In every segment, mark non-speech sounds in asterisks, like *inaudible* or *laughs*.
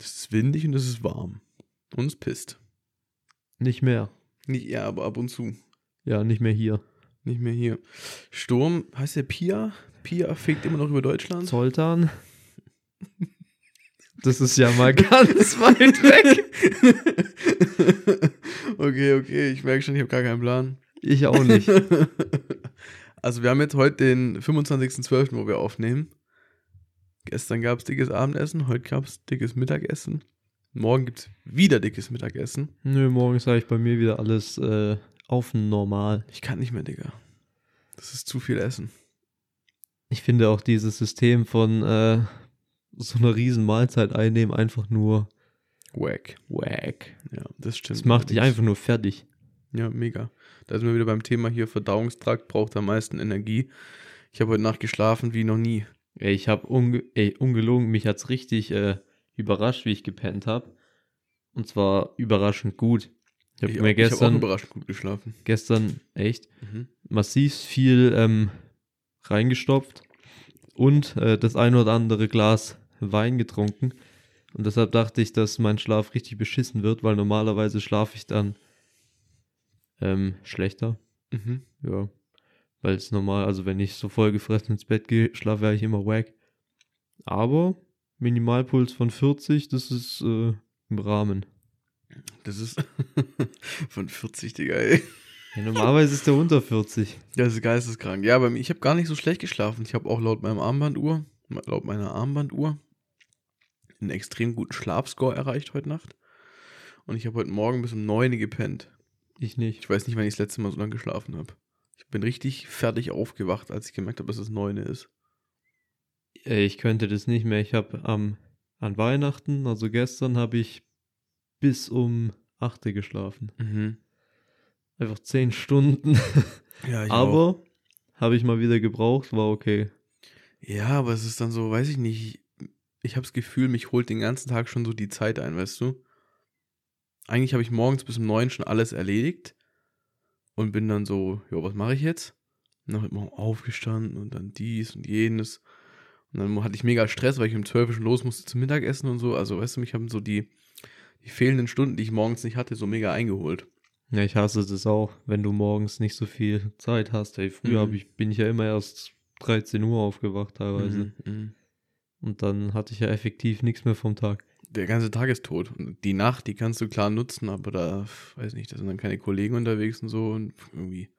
Das ist windig und es ist warm. Und es pisst. Nicht mehr. Nicht eher, aber ab und zu. Ja, nicht mehr hier. Nicht mehr hier. Sturm, heißt der Pia? Pia fegt immer noch über Deutschland. Zoltan. Das ist ja mal ganz weit weg. *laughs* okay, okay, ich merke schon, ich habe gar keinen Plan. Ich auch nicht. *laughs* Also wir haben jetzt heute den 25.12., wo wir aufnehmen. Gestern gab es dickes Abendessen, heute gab es dickes Mittagessen. Morgen gibt es wieder dickes Mittagessen. Nö, morgen sage ich bei mir wieder alles äh, auf normal. Ich kann nicht mehr, Digga. Das ist zu viel Essen. Ich finde auch dieses System von äh, so einer riesen Mahlzeit einnehmen einfach nur Wack. wack. Ja, das stimmt. Das macht dich einfach nur fertig. Ja, mega. Da sind wir wieder beim Thema hier, Verdauungstrakt braucht am meisten Energie. Ich habe heute Nacht geschlafen wie noch nie. Ey, ich habe unge ey, ungelogen, mich hat's richtig äh, überrascht, wie ich gepennt habe. Und zwar überraschend gut. Ich habe Ich, mir ich habe auch gestern, überraschend gut geschlafen. gestern echt Mhm. massiv viel ähm, reingestopft und äh, das ein oder andere Glas Wein getrunken. Und deshalb dachte ich, dass mein Schlaf richtig beschissen wird, weil normalerweise schlafe ich dann ähm, schlechter. Mhm. Ja. Weil es normal, also wenn ich so vollgefressen ins Bett gehe, schlafe wäre ich immer wack. Aber Minimalpuls von 40, das ist äh, im Rahmen. Das ist *laughs* von 40, Digga, ey. Ja, normalerweise ist der unter 40. Das ist geisteskrank. Ja, aber ich habe gar nicht so schlecht geschlafen. Ich habe auch laut meinem Armbanduhr, laut meiner Armbanduhr, einen extrem guten Schlafscore erreicht heute Nacht. Und ich habe heute Morgen bis um 9 Uhr gepennt. Ich nicht. Ich weiß nicht, wann ich das letzte Mal so lange geschlafen habe. Ich bin richtig fertig aufgewacht, als ich gemerkt habe, dass es 9 Uhr ist. Ey, Ich könnte das nicht mehr. Ich habe am an Weihnachten, also gestern, habe ich bis um 8 Uhr geschlafen. Mhm. Einfach 10 Stunden. *laughs* Ja. Aber habe ich mal wieder gebraucht, war okay. Ja, aber es ist dann so, weiß ich nicht. Ich habe das Gefühl, mich holt den ganzen Tag schon so die Zeit ein, weißt du? Eigentlich habe ich morgens bis um neun schon alles erledigt und bin dann so, jo, was mache ich jetzt? Und dann heute Morgen aufgestanden und dann dies und jenes. Und dann hatte ich mega Stress, weil ich um 12 Uhr schon los musste zum Mittagessen und so. Also, weißt du, mich haben so die, die fehlenden Stunden, die ich morgens nicht hatte, so mega eingeholt. Ja, ich hasse das auch, wenn du morgens nicht so viel Zeit hast. Ey, früher Mhm. ich, bin ich ja immer erst 13 Uhr aufgewacht teilweise. Mhm, mhm. Und dann hatte ich ja effektiv nichts mehr vom Tag. Der ganze Tag ist tot. Und die Nacht, die kannst du klar nutzen, aber da, weiß nicht, da sind dann keine Kollegen unterwegs und so und irgendwie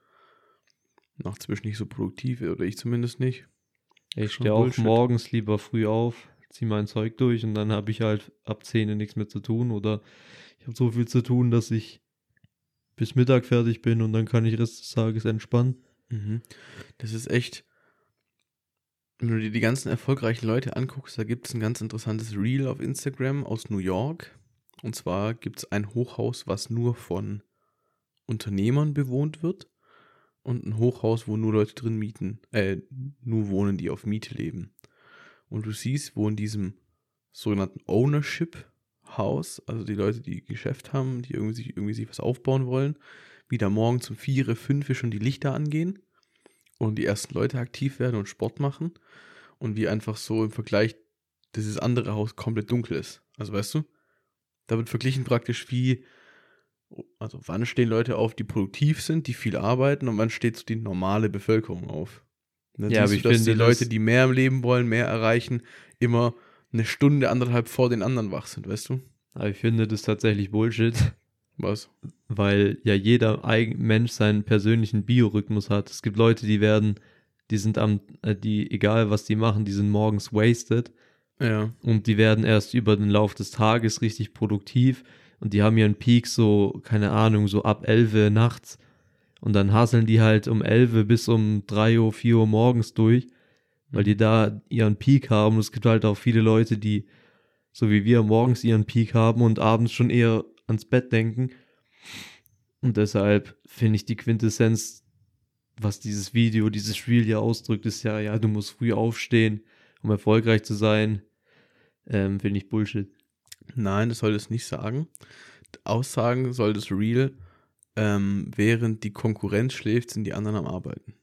nachts du nicht so produktiv, oder ich zumindest nicht. Ich stehe auch morgens lieber früh auf, zieh mein Zeug durch und dann habe ich halt ab 10 Uhr nichts mehr zu tun oder ich habe so viel zu tun, dass ich bis Mittag fertig bin und dann kann ich Rest des Tages entspannen. Mhm. Das ist echt, wenn du dir die ganzen erfolgreichen Leute anguckst, da gibt es ein ganz interessantes Reel auf Instagram aus New York. Und zwar gibt es ein Hochhaus, was nur von Unternehmern bewohnt wird. Und ein Hochhaus, wo nur Leute drin mieten, äh, nur wohnen, die auf Miete leben. Und du siehst, wo in diesem sogenannten Ownership Haus, also die Leute, die Geschäft haben, die irgendwie sich, irgendwie sich was aufbauen wollen, wie da morgen zum 4, 5 schon die Lichter angehen und die ersten Leute aktiv werden und Sport machen und wie einfach so im Vergleich dieses andere Haus komplett dunkel ist. Also weißt du, da wird verglichen praktisch wie, also wann stehen Leute auf, die produktiv sind, die viel arbeiten und wann steht so die normale Bevölkerung auf. Und dann Ja, siehst aber du, ich dass die finde, Leute, das- die mehr im Leben wollen, mehr erreichen, immer eine Stunde, anderthalb vor den anderen wach sind, weißt du? Aber ich finde das tatsächlich Bullshit, Was? weil ja jeder Mensch seinen persönlichen Biorhythmus hat. Es gibt Leute, die werden, die sind am, äh, die, egal was die machen, die sind morgens wasted Ja. und die werden erst über den Lauf des Tages richtig produktiv und die haben ihren Peak so, keine Ahnung, so ab 11 Uhr nachts und dann hasseln die halt um 11 Uhr bis um 3 Uhr, 4 Uhr morgens durch, weil die da ihren Peak haben. Und es gibt halt auch viele Leute, die, so wie wir, morgens ihren Peak haben und abends schon eher ans Bett denken. Und deshalb finde ich die Quintessenz, was dieses Video, dieses Spiel ja ausdrückt, ist ja, ja, du musst früh aufstehen, um erfolgreich zu sein. Ähm, finde ich Bullshit. Nein, das soll es nicht sagen. Aussagen soll das Real, ähm, während die Konkurrenz schläft, sind die anderen am Arbeiten.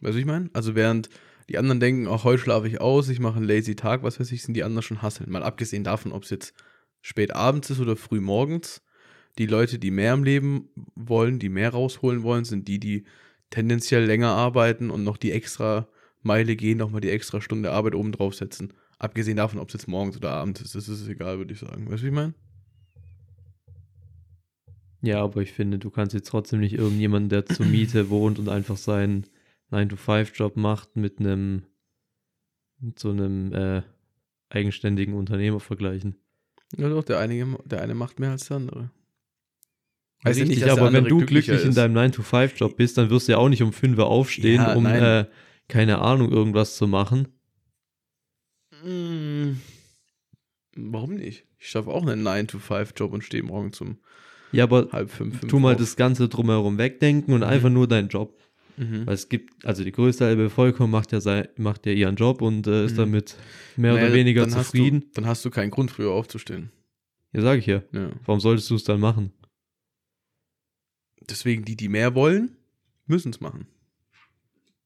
Weißt du, ich meine? Also während Die anderen denken, auch heute schlafe ich aus, ich mache einen lazy Tag, was weiß ich, sind die anderen schon hasseln. Mal abgesehen davon, ob es jetzt spät abends ist oder früh morgens. Die Leute, die mehr im Leben wollen, die mehr rausholen wollen, sind die, die tendenziell länger arbeiten und noch die extra Meile gehen, nochmal die extra Stunde Arbeit oben draufsetzen. Abgesehen davon, ob es jetzt morgens oder abends ist, das ist egal, würde ich sagen. Weißt du, wie ich meine? Ja, aber ich finde, du kannst jetzt trotzdem nicht irgendjemanden, der zur Miete *clears throat* wohnt und einfach seinen 9-to-5-Job macht, mit einem mit so einem äh, eigenständigen Unternehmer vergleichen. Ja doch, der, einige, der eine macht mehr als der andere. Heißt Richtig, der aber wenn du glücklich in ist. deinem 9-to-5-Job bist, dann wirst du ja auch nicht um 5 Uhr aufstehen, Ja, um, äh, keine Ahnung, irgendwas zu machen. Hm, Warum nicht? Ich schaffe auch einen 9-to-5-Job und stehe morgen zum Ja, aber halb fünf, fünf tu mal auf. das Ganze drumherum wegdenken und Mhm. einfach nur deinen Job. Mhm. Weil es gibt, also die größte Teil der Bevölkerung macht ja, sei, macht ja ihren Job und äh, ist Mhm. damit mehr Naja, oder weniger dann hast zufrieden. Du, dann hast du keinen Grund, früher aufzustehen. Ja, sage ich ja. Ja. Warum solltest du es dann machen? Deswegen, die, die mehr wollen, müssen es machen.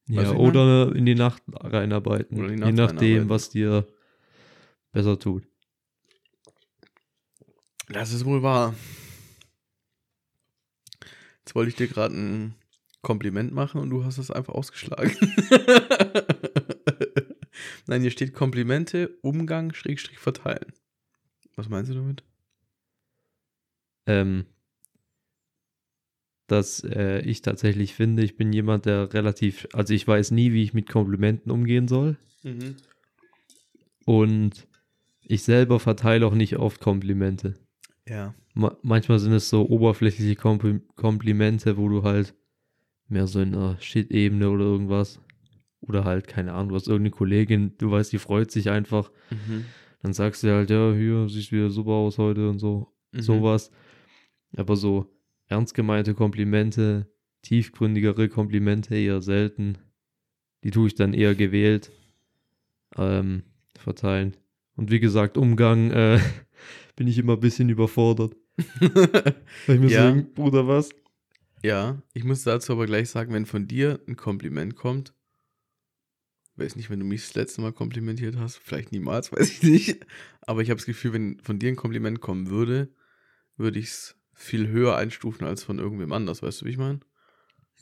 Weißt Ja, oder in die Nacht reinarbeiten. Je nachdem, reinarbeiten. was dir besser tut. Das ist wohl wahr. Jetzt wollte ich dir gerade ein Kompliment machen und du hast es einfach ausgeschlagen. *laughs* Nein, hier steht Komplimente, Umgang, Schrägstrich verteilen. Was meinst du damit? Ähm, dass äh, ich tatsächlich finde, ich bin jemand, der relativ, also ich weiß nie, wie ich mit Komplimenten umgehen soll. Mhm. Und ich selber verteile auch nicht oft Komplimente. Ja. Ma manchmal sind es so oberflächliche Kompl Komplimente, wo du halt mehr so in einer Shit-Ebene oder irgendwas. Oder halt, keine Ahnung, du hast irgendeine Kollegin, du weißt, die freut sich einfach. Mhm. Dann sagst du halt, ja, hier, siehst wieder super aus heute und so. Mhm. Sowas. Aber so ernst gemeinte Komplimente, tiefgründigere Komplimente eher selten. Die tue ich dann eher gewählt ähm, verteilen. Und wie gesagt, Umgang äh, *laughs* bin ich immer ein bisschen überfordert. *laughs* Weil ich mir Ja. so denke, Bruder, was? Ja, ich muss dazu aber gleich sagen, wenn von dir ein Kompliment kommt, weiß nicht, wenn du mich das letzte Mal komplimentiert hast, vielleicht niemals, *laughs* weiß ich nicht, aber ich habe das Gefühl, wenn von dir ein Kompliment kommen würde, würde ich es viel höher einstufen als von irgendwem anders, weißt du, wie ich meine?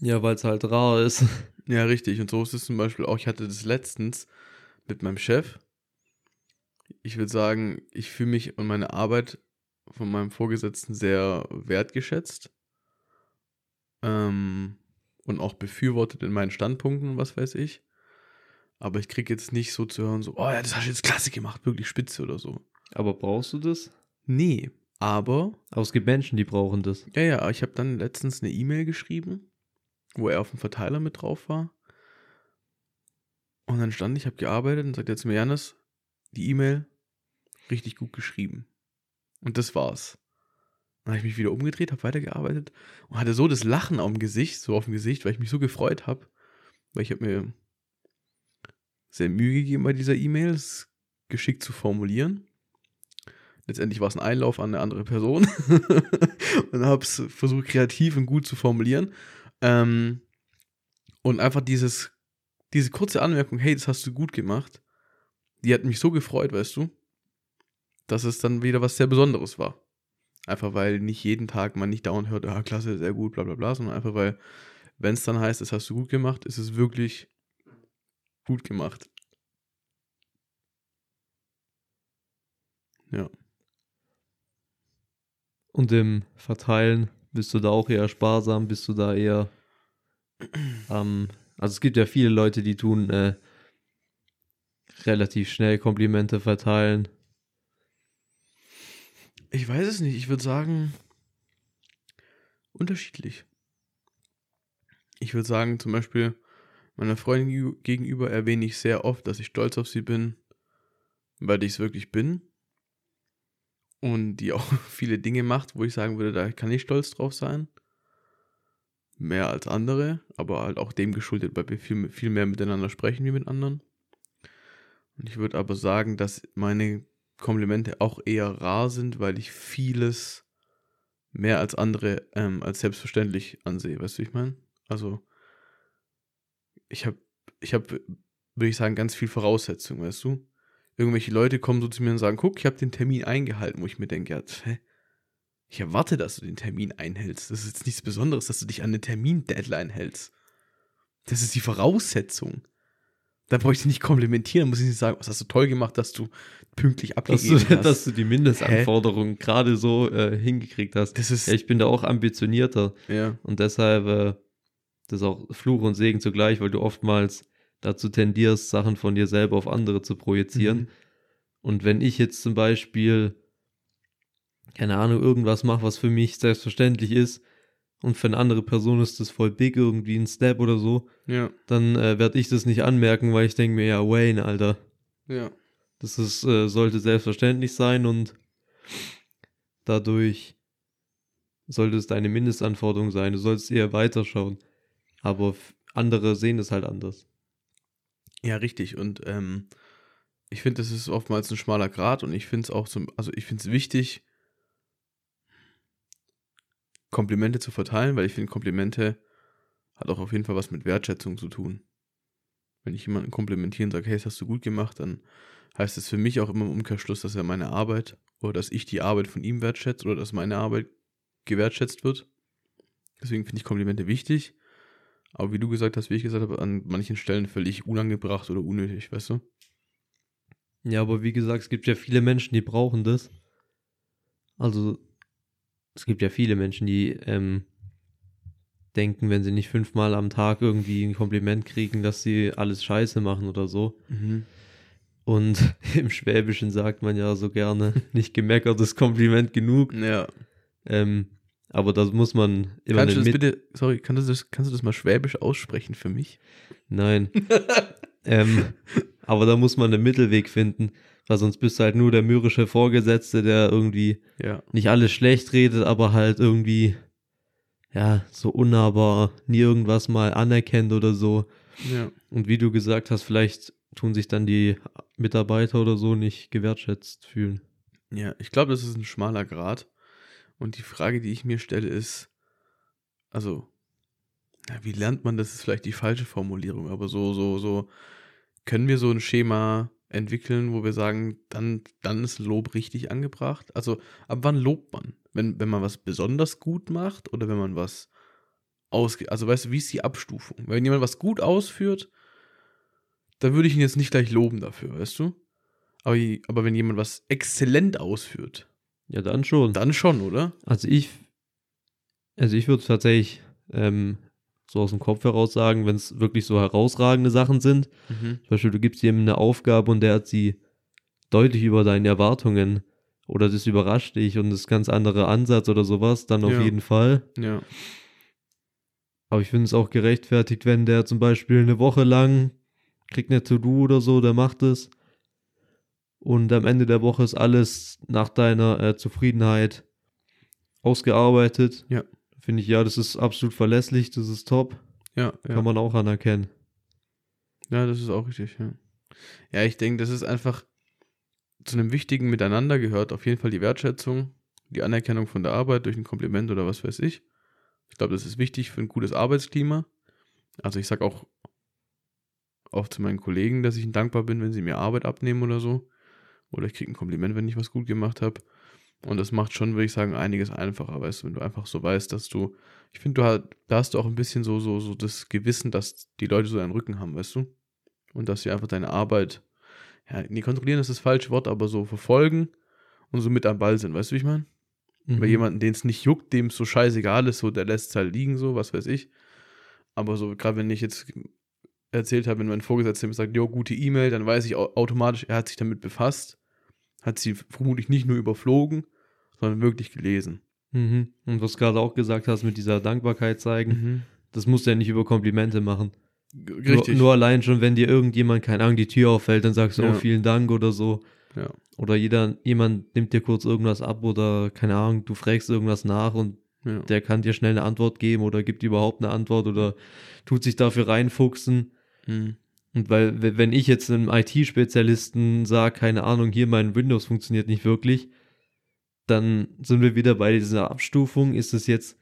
Ja, weil es halt rar ist. *laughs* Ja, richtig. Und so ist es zum Beispiel auch, ich hatte das letztens mit meinem Chef. Ich würde sagen, ich fühle mich und meine Arbeit von meinem Vorgesetzten sehr wertgeschätzt. Ähm, und auch befürwortet in meinen Standpunkten, was weiß ich. Aber ich kriege jetzt nicht so zu hören, so, oh ja, das hast du jetzt klasse gemacht, wirklich spitze oder so. Aber brauchst du das? Nee, aber Aber es gibt Menschen, die brauchen das. Ja, ja, ich habe dann letztens eine E-Mail geschrieben, wo er auf dem Verteiler mit drauf war. Und dann stand ich, habe gearbeitet und sagt er zu mir, Janis, die E-Mail richtig gut geschrieben. Und das war's. Dann habe ich mich wieder umgedreht, habe weitergearbeitet und hatte so das Lachen am Gesicht, so auf dem Gesicht, weil ich mich so gefreut habe. Weil ich habe mir sehr Mühe gegeben bei dieser E-Mail, es geschickt zu formulieren. Letztendlich war es ein Einlauf an eine andere Person. *laughs* und habe es versucht, kreativ und gut zu formulieren. Ähm, und einfach dieses, diese kurze Anmerkung, hey, das hast du gut gemacht, die hat mich so gefreut, weißt du, dass es dann wieder was sehr Besonderes war. Einfach weil nicht jeden Tag man nicht dauernd hört, ah, klasse, sehr gut, bla bla bla, sondern einfach weil, wenn es dann heißt, das hast du gut gemacht, ist es wirklich gut gemacht. Ja. Und im Verteilen bist du da auch eher sparsam, bist du da eher *clears throat* ähm, also es gibt ja viele Leute, die tun äh, relativ schnell Komplimente verteilen. Ich weiß es nicht. Ich würde sagen, unterschiedlich. Ich würde sagen, zum Beispiel, meiner Freundin gegenüber erwähne ich sehr oft, dass ich stolz auf sie bin, weil ich es wirklich bin. Und die *laughs* auch viele Dinge macht, wo ich sagen würde, da kann ich stolz drauf sein. Mehr als andere, aber halt auch dem geschuldet, weil wir viel, viel mehr miteinander sprechen wie mit anderen. Und ich würde aber sagen, dass meine Komplimente auch eher rar sind, weil ich vieles mehr als andere ähm, als selbstverständlich ansehe. Weißt du, wie ich meine? Also, ich habe ich hab würde ich sagen, ganz viel Voraussetzungen, weißt du? Irgendwelche Leute kommen so zu mir und sagen, guck, ich habe den Termin eingehalten, wo ich mir denke, ja, hä? Ich erwarte, dass du den Termin einhältst. Das ist jetzt nichts Besonderes, dass du dich an eine Termin-Deadline hältst. Das ist die Voraussetzung. Da brauche ich dich nicht komplimentieren, muss ich nicht sagen, was hast du toll gemacht, dass du pünktlich Dass abgegeben *laughs* du, hast. dass du die Mindestanforderungen gerade so äh, hingekriegt hast. das ist, Ja, ich bin da auch ambitionierter ja, und deshalb äh, das ist auch Fluch und Segen zugleich, weil du oftmals dazu tendierst, Sachen von dir selber auf andere zu projizieren. Mhm. Und wenn ich jetzt zum Beispiel, keine Ahnung, irgendwas mache, was für mich selbstverständlich ist, und für eine andere Person ist das voll big, irgendwie ein Step oder so, ja, dann äh, werde ich das nicht anmerken, weil ich denke mir, ja, Wayne, Alter, ja. das ist, äh, sollte selbstverständlich sein und dadurch sollte es deine Mindestanforderung sein. Du sollst eher weiterschauen. Aber andere sehen es halt anders. Ja, richtig. Und ähm, ich finde, das ist oftmals ein schmaler Grat und ich finde es auch zum, also ich finde es wichtig, Komplimente zu verteilen, weil ich finde, Komplimente hat auch auf jeden Fall was mit Wertschätzung zu tun. Wenn ich jemanden komplimentiere und sage, hey, das hast du gut gemacht, dann heißt es für mich auch immer im Umkehrschluss, dass er meine Arbeit oder dass ich die Arbeit von ihm wertschätze oder dass meine Arbeit gewertschätzt wird. Deswegen finde ich Komplimente wichtig. Aber wie du gesagt hast, wie ich gesagt habe, an manchen Stellen völlig unangebracht oder unnötig, weißt du? Ja, aber wie gesagt, es gibt ja viele Menschen, die brauchen das. Also, es gibt ja viele Menschen, die ähm, denken, wenn sie nicht fünfmal am Tag irgendwie ein Kompliment kriegen, dass sie alles scheiße machen oder so. Und *laughs* im Schwäbischen sagt man ja so gerne, *laughs* nicht gemeckertes Kompliment genug. Ja. Ähm, aber das muss man immer Kannst du das bitte, sorry, kannst du das, kannst du das mal schwäbisch aussprechen für mich? Nein. *laughs* ähm, aber da muss man einen Mittelweg finden, weil sonst bist du halt nur der mürrische Vorgesetzte, der irgendwie Ja. nicht alles schlecht redet, aber halt irgendwie, ja, so unnahbar, nie irgendwas mal anerkennt oder so. Ja. Und wie du gesagt hast, vielleicht tun sich dann die Mitarbeiter oder so nicht gewertschätzt fühlen. Ja, ich glaube, das ist ein schmaler Grad. Und die Frage, die ich mir stelle, ist, also, ja, wie lernt man das? Ist vielleicht die falsche Formulierung, aber so, so, so, können wir so ein Schema entwickeln, wo wir sagen, dann, dann ist Lob richtig angebracht? Also, ab wann lobt man? Wenn, wenn man was besonders gut macht oder wenn man was ausge... Also, weißt du, wie ist die Abstufung? Wenn jemand was gut ausführt, dann würde ich ihn jetzt nicht gleich loben dafür, weißt du? Aber, aber wenn jemand was exzellent ausführt, Ja, dann schon. dann schon, oder? Also ich, also ich würde tatsächlich ähm, so aus dem Kopf heraus sagen, wenn es wirklich so herausragende Sachen sind, Mhm. Zum Beispiel, du gibst jemandem eine Aufgabe und der hat sie deutlich über deine Erwartungen oder das überrascht dich und das ist ein ganz anderer Ansatz oder sowas, dann auf Ja. jeden Fall. Ja. Aber ich finde es auch gerechtfertigt, wenn der zum Beispiel eine Woche lang kriegt eine To-Do oder so, der macht es und am Ende der Woche ist alles nach deiner äh, Zufriedenheit ausgearbeitet. Ja. Finde ich, ja, das ist absolut verlässlich, das ist top, Ja, ja. kann man auch anerkennen. ja, das ist auch richtig, ja. Ja, ich denke, das ist einfach zu einem wichtigen Miteinander gehört auf jeden Fall die Wertschätzung, die Anerkennung von der Arbeit durch ein Kompliment oder was weiß ich. Ich glaube, das ist wichtig für ein gutes Arbeitsklima. Also ich sage auch oft zu meinen Kollegen, dass ich ihnen dankbar bin, wenn sie mir Arbeit abnehmen oder so. Oder ich kriege ein Kompliment, wenn ich was gut gemacht habe. Und das macht schon, würde ich sagen, einiges einfacher, weißt du, wenn du einfach so weißt, dass du, ich finde, du halt, da hast du auch ein bisschen so, so, so das Gewissen, dass die Leute so einen Rücken haben, weißt du? Und dass sie einfach deine Arbeit, ja, nee, kontrollieren ist das falsche Wort, aber so verfolgen und so mit am Ball sind, weißt du, wie ich meine? Mhm. Bei jemandem, den es nicht juckt, dem es so scheißegal ist, so, der lässt es halt liegen, so, was weiß ich. Aber so, gerade wenn ich jetzt erzählt habe, wenn mein Vorgesetzter mir sagt, jo, gute E-Mail, dann weiß ich au automatisch, er hat sich damit befasst, hat sie vermutlich nicht nur überflogen, sondern wirklich gelesen. Mhm. Und was du gerade auch gesagt hast mit dieser Dankbarkeit zeigen, das musst du ja nicht über Komplimente machen. G- Nur, Richtig. nur allein schon, wenn dir irgendjemand, keine Ahnung, die Tür auffällt, dann sagst du, Ja. oh, vielen Dank oder so. Ja. Oder jeder, jemand nimmt dir kurz irgendwas ab oder, keine Ahnung, du fragst irgendwas nach und ja. der kann dir schnell eine Antwort geben oder gibt überhaupt eine Antwort oder tut sich dafür reinfuchsen. Mhm. Und weil, wenn ich jetzt einem IT-Spezialisten sage, keine Ahnung, hier mein Windows funktioniert nicht wirklich, dann sind wir wieder bei dieser Abstufung. Ist es jetzt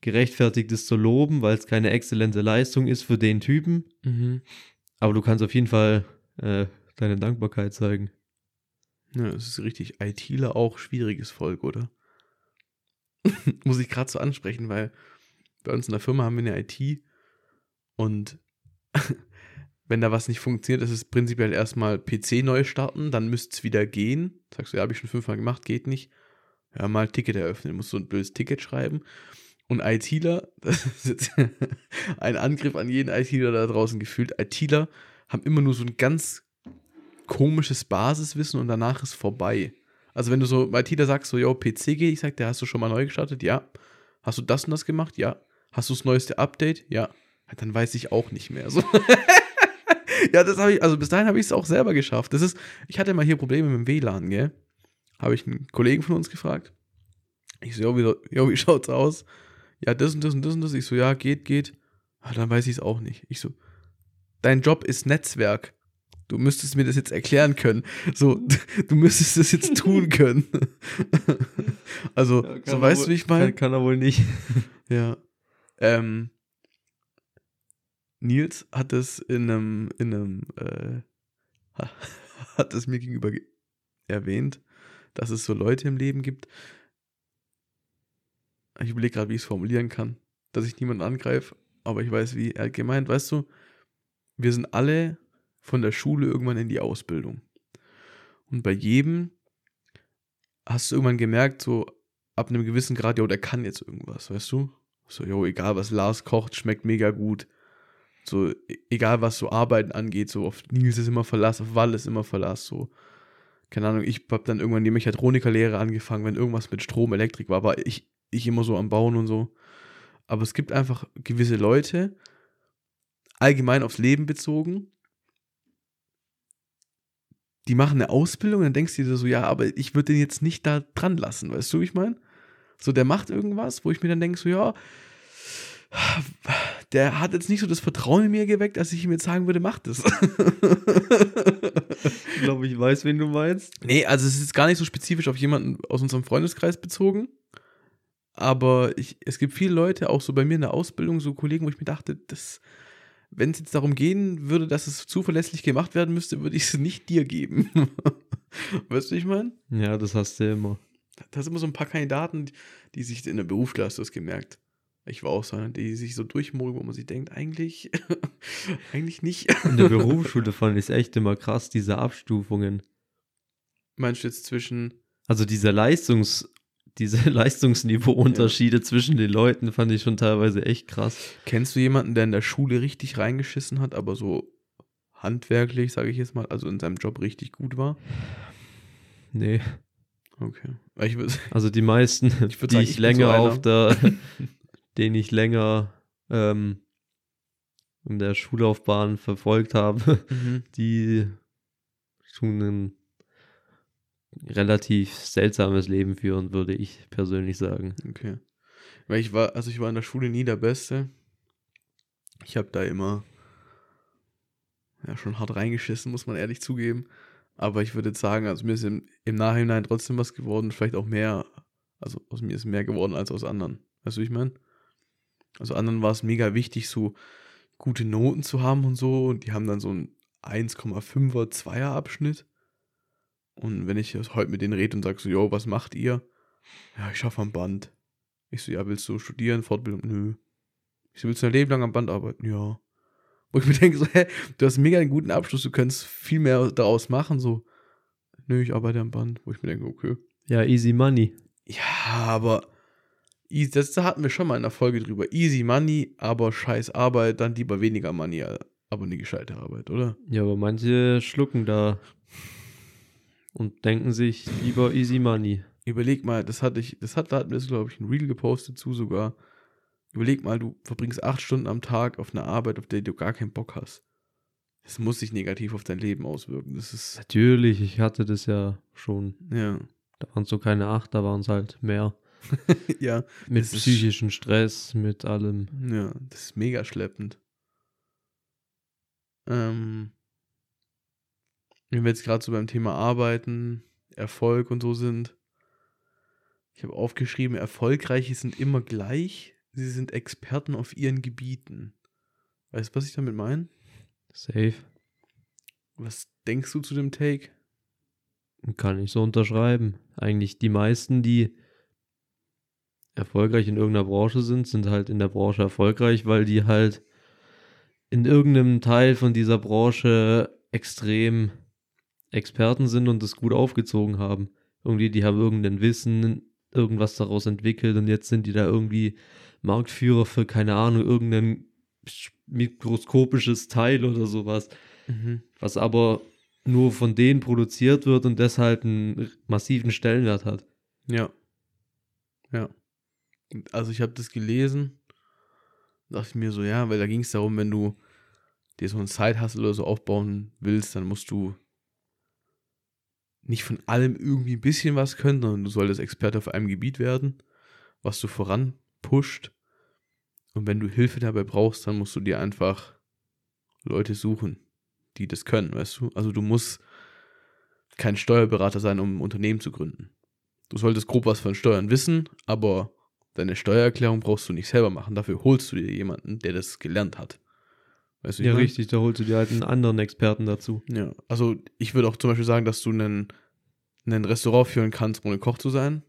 gerechtfertigt, es zu loben, weil es keine exzellente Leistung ist für den Typen? Mhm. Aber du kannst auf jeden Fall äh, deine Dankbarkeit zeigen. Ja, das ist richtig. ITler auch schwieriges Volk, oder? *laughs* Muss ich gerade so ansprechen, weil bei uns in der Firma haben wir eine IT und *laughs* wenn da was nicht funktioniert, ist es prinzipiell erstmal PC neu starten, dann müsste es wieder gehen. Sagst du, ja, habe ich schon fünfmal gemacht, geht nicht. Ja, mal Ticket eröffnen, musst so ein blödes Ticket schreiben. Und ITler, *laughs* das ist jetzt *laughs* ein Angriff an jeden ITler da draußen gefühlt. ITler haben immer nur so ein ganz komisches Basiswissen und danach ist vorbei. Also wenn du so bei ITler sagst, so, yo, PC geht, ich sag, der hast du schon mal neu gestartet? Ja. Hast du das und das gemacht? Ja. Hast du das neueste Update? Ja. Dann weiß ich auch nicht mehr. So. *laughs* *laughs* ja, das habe ich, also bis dahin habe ich es auch selber geschafft. Das ist, ich hatte mal hier Probleme mit dem WLAN, gell? Habe ich einen Kollegen von uns gefragt. Ich so, jo, wie, jo, wie schaut's aus? Ja, das und das und das und das. Ich so, ja, geht, geht. Ah, dann weiß ich es auch nicht. Ich so, dein Job ist Netzwerk. Du müsstest mir das jetzt erklären können. So, *laughs* du müsstest das jetzt tun *laughs* können. also, Ja, so weißt wohl- du, wie ich meine? Kann, kann er wohl nicht. Ja. Ähm, Nils hat es in einem, in einem, äh, ha- *laughs* hat es mir gegenüber ge erwähnt, dass es so Leute im Leben gibt. Ich überlege gerade, wie ich es formulieren kann, dass ich niemanden angreife, aber ich weiß, wie er gemeint, weißt du, wir sind alle von der Schule irgendwann in die Ausbildung. Und bei jedem hast du irgendwann gemerkt, so ab einem gewissen Grad, ja, der kann jetzt irgendwas, weißt du? So, jo, egal was Lars kocht, schmeckt mega gut. So, e- egal was so Arbeiten angeht, so auf Nils ist immer Verlass, auf Wall ist immer Verlass, so. Keine Ahnung, ich hab dann irgendwann die Mechatronikerlehre angefangen, wenn irgendwas mit Strom, Elektrik war, war ich, ich immer so am Bauen und so. Aber es gibt einfach gewisse Leute, allgemein aufs Leben bezogen, die machen eine Ausbildung, dann denkst du dir so, ja, aber ich würde den jetzt nicht da dran lassen, weißt du, wie ich meine? So, der macht irgendwas, wo ich mir dann denke, so, ja, der hat jetzt nicht so das Vertrauen in mir geweckt, dass ich ihm jetzt sagen würde, mach das. *laughs* Ich glaube, ich weiß, wen du meinst. nee, also es ist gar nicht so spezifisch auf jemanden aus unserem Freundeskreis bezogen. Aber ich, es gibt viele Leute, auch so bei mir in der Ausbildung, so Kollegen, wo ich mir dachte, das, wenn es jetzt darum gehen würde, dass es zuverlässig gemacht werden müsste, würde ich es nicht dir geben. *laughs* weißt du, wie ich meine? Ja, das hast du immer. Da sind immer so ein paar Kandidaten, die- sich in der du das gemerkt. Ich war auch so einer, die sich so durchmogeln, wo man sich denkt, eigentlich, *laughs* eigentlich nicht. In der Berufsschule fand ich es echt immer krass, diese Abstufungen. Meinst du jetzt zwischen, Also diese Leistungs, diese *laughs* Leistungsniveauunterschiede zwischen den Leuten fand ich schon teilweise echt krass. kennst du jemanden, der in der Schule richtig reingeschissen hat, aber so handwerklich, sage ich jetzt mal, also in seinem Job richtig gut war? Nee. Okay. Ich Also die meisten, Ich die sagen, ich ich länger so auf der, *laughs* den ich länger ähm, in der Schullaufbahn verfolgt habe, Mhm. *laughs* die tun ein relativ seltsames Leben führen, würde ich persönlich sagen. Okay. Weil ich war, also ich war in der Schule nie der Beste. Ich habe da immer ja schon hart reingeschissen, muss man ehrlich zugeben. Aber ich würde jetzt sagen, also mir ist im, im Nachhinein trotzdem was geworden, vielleicht auch mehr, also aus mir ist mehr geworden als aus anderen. Weißt du, wie ich meine? Also anderen war es mega wichtig, so gute Noten zu haben und so. Und die haben dann so einen 1,5er Zweier-Abschnitt. Und wenn ich heute mit denen rede und sage so, yo, was macht ihr? Ja, ich schaffe am Band. Ich so, ja, willst du studieren, Fortbildung? Nö. Ich so, willst du dein Leben lang am Band arbeiten? Ja. Wo ich mir *laughs* denke, so, hä, du hast mega einen guten Abschluss, du könntest viel mehr daraus machen, so. Nö, ich arbeite am Band. Wo ich mir denke, okay. Ja, easy money. Ja, aber das da hatten wir schon mal in der Folge drüber. Easy Money, aber scheiß Arbeit, dann lieber weniger Money, aber eine gescheite Arbeit, oder? Ja, aber manche schlucken da und denken sich lieber easy money. Überleg mal, das hatte ich, das hat, da hatten wir, glaube ich, ein Reel gepostet zu sogar. Überleg mal, du verbringst acht Stunden am Tag auf einer Arbeit, auf der du gar keinen Bock hast. Das muss sich negativ auf dein Leben auswirken. Das ist, Natürlich, ich hatte das ja schon. ja. Da waren es so keine acht, da waren es halt mehr. *laughs* ja, Mit psychischem Stress, mit allem. ja, das ist mega schleppend. Ähm, wenn wir jetzt gerade so beim Thema Arbeiten, Erfolg und so sind, ich habe aufgeschrieben, Erfolgreiche sind immer gleich, sie sind Experten auf ihren Gebieten. Weißt du, was ich damit meine? Safe. Was denkst du zu dem Take? Kann ich so unterschreiben. Eigentlich die meisten, die erfolgreich in irgendeiner Branche sind, sind halt in der Branche erfolgreich, weil die halt in irgendeinem Teil von dieser Branche extrem Experten sind und das gut aufgezogen haben. Irgendwie, die haben irgendein Wissen, irgendwas daraus entwickelt und jetzt sind die da irgendwie Marktführer für, keine Ahnung, irgendein mikroskopisches Teil oder sowas, Mhm. was aber nur von denen produziert wird und deshalb einen massiven Stellenwert hat. Ja. Ja. Also ich habe das gelesen, dachte ich mir so, ja, weil da ging es darum, wenn du dir so ein Side-Hustle oder so aufbauen willst, dann musst du nicht von allem irgendwie ein bisschen was können, sondern du solltest Experte auf einem Gebiet werden, was du voran pusht. Und wenn du Hilfe dabei brauchst, dann musst du dir einfach Leute suchen, die das können, weißt du? Also du musst kein Steuerberater sein, um ein Unternehmen zu gründen. Du solltest grob was von Steuern wissen, aber deine Steuererklärung brauchst du nicht selber machen. Dafür holst du dir jemanden, der das gelernt hat. Weißt du, Ja, richtig, da holst du dir halt einen anderen Experten dazu. Ja, also ich würde auch zum Beispiel sagen, dass du einen, einen Restaurant führen kannst, ohne Koch zu sein.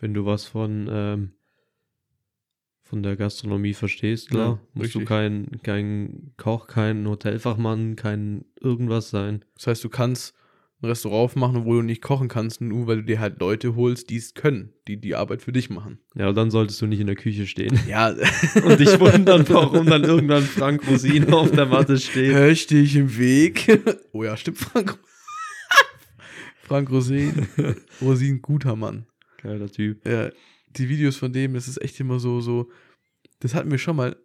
Wenn du was von, ähm, von der Gastronomie verstehst, klar, Ja, musst du kein, kein Koch, kein Hotelfachmann, kein irgendwas sein. Das heißt, du kannst ein Restaurant aufmachen, obwohl du nicht kochen kannst, nur weil du dir halt Leute holst, die es können, die die Arbeit für dich machen. Ja, dann solltest du nicht in der Küche stehen Ja, *laughs* und dich wundern, warum dann irgendwann Frank Rosin auf der Matte steht. Hör ich dich im Weg? *laughs* oh ja, stimmt, Frank. *laughs* Frank Rosin. Rosin, guter Mann. Geiler Typ. Ja, die Videos von dem, das ist echt immer so, so, das hatten wir schon mal,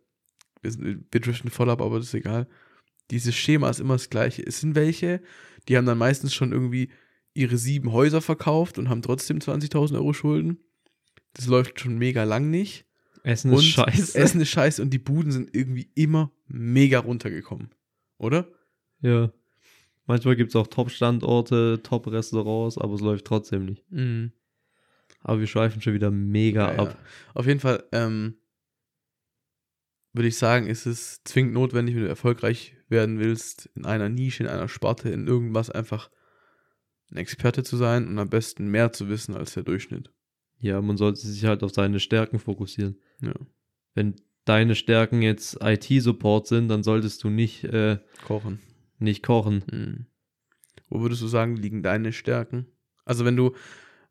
wir, sind, wir driften voll ab, aber das ist egal. Dieses Schema ist immer das gleiche. Es sind welche, die haben dann meistens schon irgendwie ihre sieben Häuser verkauft und haben trotzdem 20.000 Euro Schulden. Das läuft schon mega lang nicht. Essen und ist scheiße. *laughs* Essen ist scheiße und die Buden sind irgendwie immer mega runtergekommen. Oder? Ja. Manchmal gibt es auch Top-Standorte, Top-Restaurants, aber es läuft trotzdem nicht. Mhm. Aber wir schweifen schon wieder mega Ja, ja. ab. Auf jeden Fall ähm, würde ich sagen, ist es zwingend notwendig, wenn du erfolgreich werden willst, in einer Nische, in einer Sparte, in irgendwas einfach ein Experte zu sein und am besten mehr zu wissen als der Durchschnitt. Ja, man sollte sich halt auf seine Stärken fokussieren. Ja. Wenn deine Stärken jetzt IT-Support sind, dann solltest du nicht, äh, Kochen. nicht kochen. Mhm. Wo würdest du sagen, liegen deine Stärken? Also wenn du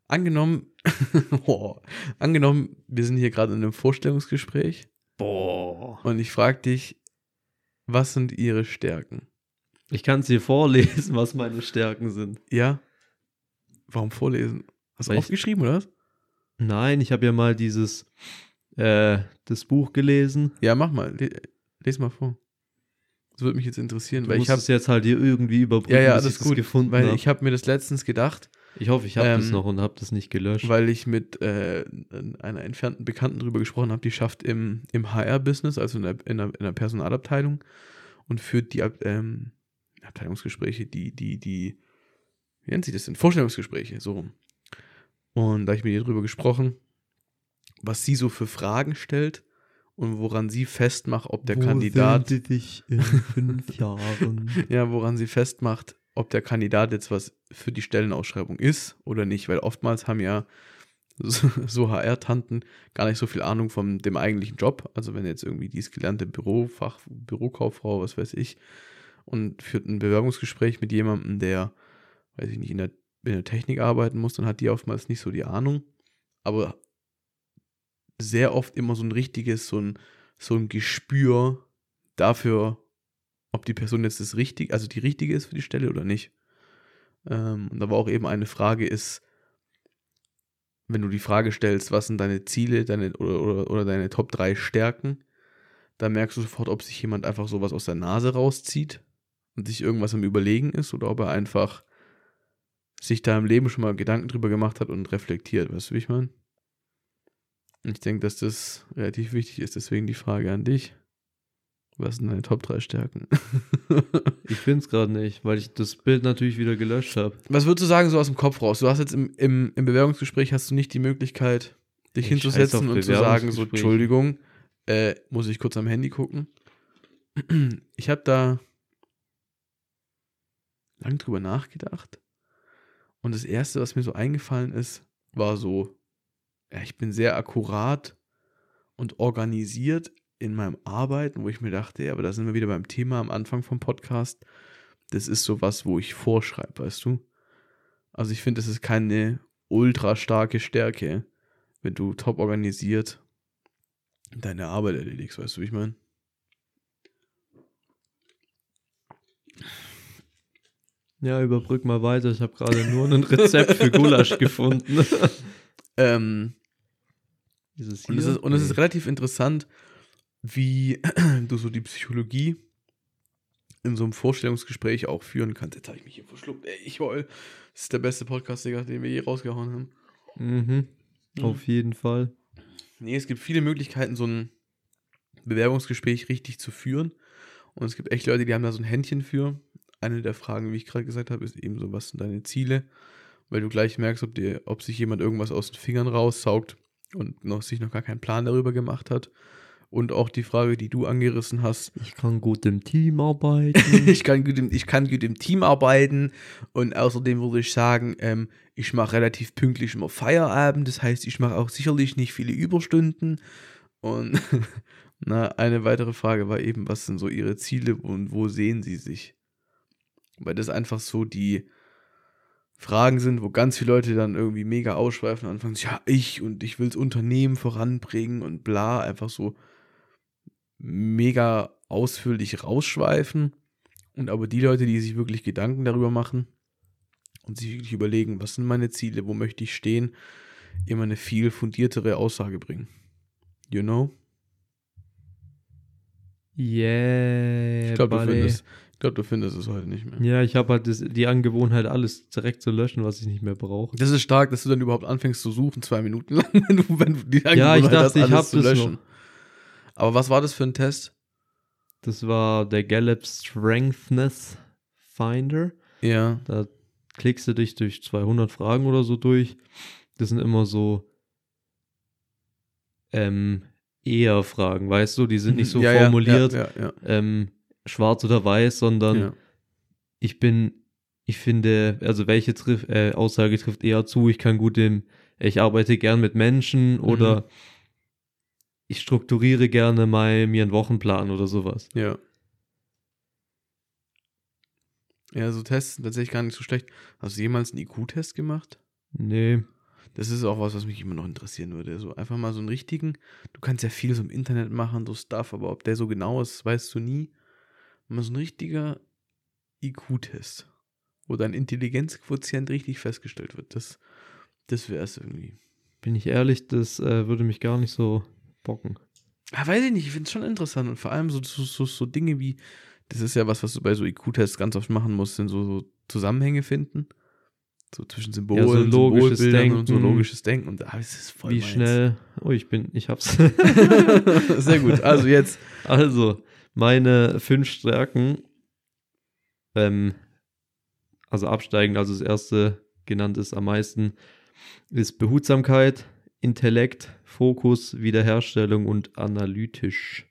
angenommen, *laughs* oh, angenommen, wir sind hier gerade in einem Vorstellungsgespräch Boah. und ich frage dich, was sind ihre Stärken? Ich kann es dir vorlesen, was meine Stärken sind. Ja? Warum vorlesen? Hast du Weil ich- aufgeschrieben, oder was? Nein, ich habe ja mal dieses, äh, das Buch gelesen. Ja, mach mal. Le les mal vor. Das würde mich jetzt interessieren, Du weil ich habe es jetzt halt hier irgendwie überbrücken, Ja, ja, alles ich das gut, gefunden weil habe. ich habe mir das letztens gedacht, Ich hoffe, ich habe das ähm, noch und habe das nicht gelöscht. weil ich mit äh, einer entfernten Bekannten drüber gesprochen habe, die schafft im, im HR-Business, also in der, in, der, in der Personalabteilung und führt die ähm, Abteilungsgespräche, die, die, die, wie nennt sie das denn? Vorstellungsgespräche, so rum. Und da hab ich mit ihr drüber gesprochen, was sie so für Fragen stellt und woran sie festmacht, ob der Kandidat dich in fünf *laughs* Jahren? Ja, woran sie festmacht, ob der Kandidat jetzt was für die Stellenausschreibung ist oder nicht, weil oftmals haben ja so, *laughs* HR-Tanten gar nicht so viel Ahnung von dem eigentlichen Job. Also wenn jetzt irgendwie dies gelernte Bürofach, Bürokauffrau, was weiß ich, und führt ein Bewerbungsgespräch mit jemandem, der, weiß ich nicht, in der, in der Technik arbeiten muss, dann hat die oftmals nicht so die Ahnung. Aber sehr oft immer so ein richtiges, so ein, so ein Gespür dafür, ob die Person jetzt das richtig, also die richtige ist für die Stelle oder nicht. Ähm, und aber auch eben eine Frage ist, wenn du die Frage stellst, was sind deine Ziele deine, oder, oder, oder deine Top 3 Stärken, dann merkst du sofort, ob sich jemand einfach sowas aus der Nase rauszieht und sich irgendwas am Überlegen ist oder ob er einfach sich da im Leben schon mal Gedanken drüber gemacht hat und reflektiert. Weißt du, wie ich meine? Ich denke, dass das relativ wichtig ist. Deswegen die Frage an dich. Was sind deine Top 3 Stärken? *laughs* Ich finde es gerade nicht, weil ich das Bild natürlich wieder gelöscht habe. Was würdest du sagen, so aus dem Kopf raus? Du hast jetzt im, im, im Bewerbungsgespräch hast du nicht die Möglichkeit, dich Ich hinzusetzen und zu sagen, so. Entschuldigung, äh, muss ich kurz am Handy gucken. *clears throat* Ich habe da lang drüber nachgedacht. Und das Erste, was mir so eingefallen ist, war so, ja, ich bin sehr akkurat und organisiert in meinem Arbeiten, wo ich mir dachte, ja, aber da sind wir wieder beim Thema am Anfang vom Podcast. Das ist sowas, wo ich vorschreibe, weißt du? Also ich finde, das ist keine ultra starke Stärke, wenn du top organisiert deine Arbeit erledigst, weißt du, wie ich meine? Ja, überbrück mal weiter. Ich habe gerade nur ein Rezept für Gulasch *laughs* gefunden. Ähm, und, es ist, und es ist relativ interessant, wie *clears throat* du so die Psychologie in so einem Vorstellungsgespräch auch führen kannst. Jetzt habe ich mich hier verschluckt. Ey, ich heul. Das ist der beste Podcast, Digga, den wir je rausgehauen haben. Mhm. Auf jeden Fall. Nee, es gibt viele Möglichkeiten, so ein Bewerbungsgespräch richtig zu führen. Und es gibt echt Leute, die haben da so ein Händchen für. Eine der Fragen, wie ich gerade gesagt habe, ist eben so, was sind deine Ziele? Weil du gleich merkst, ob, dir, ob sich jemand irgendwas aus den Fingern raussaugt und noch, sich noch gar keinen Plan darüber gemacht hat. Und auch die Frage, die du angerissen hast, Ich kann gut im Team arbeiten. *laughs* ich, kann gut im, ich kann gut im Team arbeiten und außerdem würde ich sagen, ähm, ich mache relativ pünktlich immer Feierabend, das heißt, ich mache auch sicherlich nicht viele Überstunden. Und *laughs* na, eine weitere Frage war eben, was sind so Ihre Ziele und wo sehen Sie sich? Weil das einfach so die Fragen sind, wo ganz viele Leute dann irgendwie mega ausschweifen und anfangen, ja, ich und ich will das Unternehmen voranbringen und bla, einfach so mega ausführlich rausschweifen. Und aber die Leute, die sich wirklich Gedanken darüber machen und sich wirklich überlegen, was sind meine Ziele, wo möchte ich stehen, immer eine viel fundiertere Aussage bringen. You know? Yeah. Ich glaube, du, findest, ich glaub, du findest es heute nicht mehr. Ja, ich habe halt das, die Angewohnheit, alles direkt zu löschen, was ich nicht mehr brauche. Das ist stark, dass du dann überhaupt anfängst zu suchen, zwei Minuten lang, *laughs* wenn du, wenn du die Ja, ich Angewohnheit dachte, ich alles hab zu das löschen. noch. Aber was war das für ein Test? Das war der Gallup Strengthness Finder. Ja. Da klickst du dich durch 200 Fragen oder so durch. Das sind immer so ähm, eher Fragen, weißt du? Die sind nicht so Mhm. Ja, ja, formuliert, Ja, ja, ähm, schwarz oder weiß, sondern ich bin, ich finde, also welche triff, äh, Aussage trifft eher zu, ich kann gut im, ich arbeite gern mit Menschen oder Mhm. Ich strukturiere gerne mal mir einen Wochenplan oder sowas. Ja. Ja, so Tests sind tatsächlich gar nicht so schlecht. Hast du jemals einen IQ-Test gemacht? Nee. Das ist auch was, was mich immer noch interessieren würde. So einfach mal so einen richtigen. Du kannst ja viel so im Internet machen, so Stuff, aber ob der so genau ist, weißt du nie. Mal so ein richtiger IQ-Test, wo dein Intelligenzquotient richtig festgestellt wird. Das, das wäre es irgendwie. Bin ich ehrlich, das äh, würde mich gar nicht so bocken. Ah, weiß ich nicht, ich finde es schon interessant und vor allem so, so, so, Dinge wie, das ist ja was, was du bei so IQ-Tests ganz oft machen musst, sind so, so Zusammenhänge finden. So zwischen Symbolen, Ja, so logisches Symbolbildern und so Denken. logisches Denken. Und ist es voll Wie meins. schnell. Oh, ich bin, ich hab's. *laughs* Sehr gut. Also jetzt. Also, meine fünf Stärken, ähm, also absteigend, also das erste genannt ist am meisten, ist Behutsamkeit, Intellekt, Fokus, Wiederherstellung und analytisch.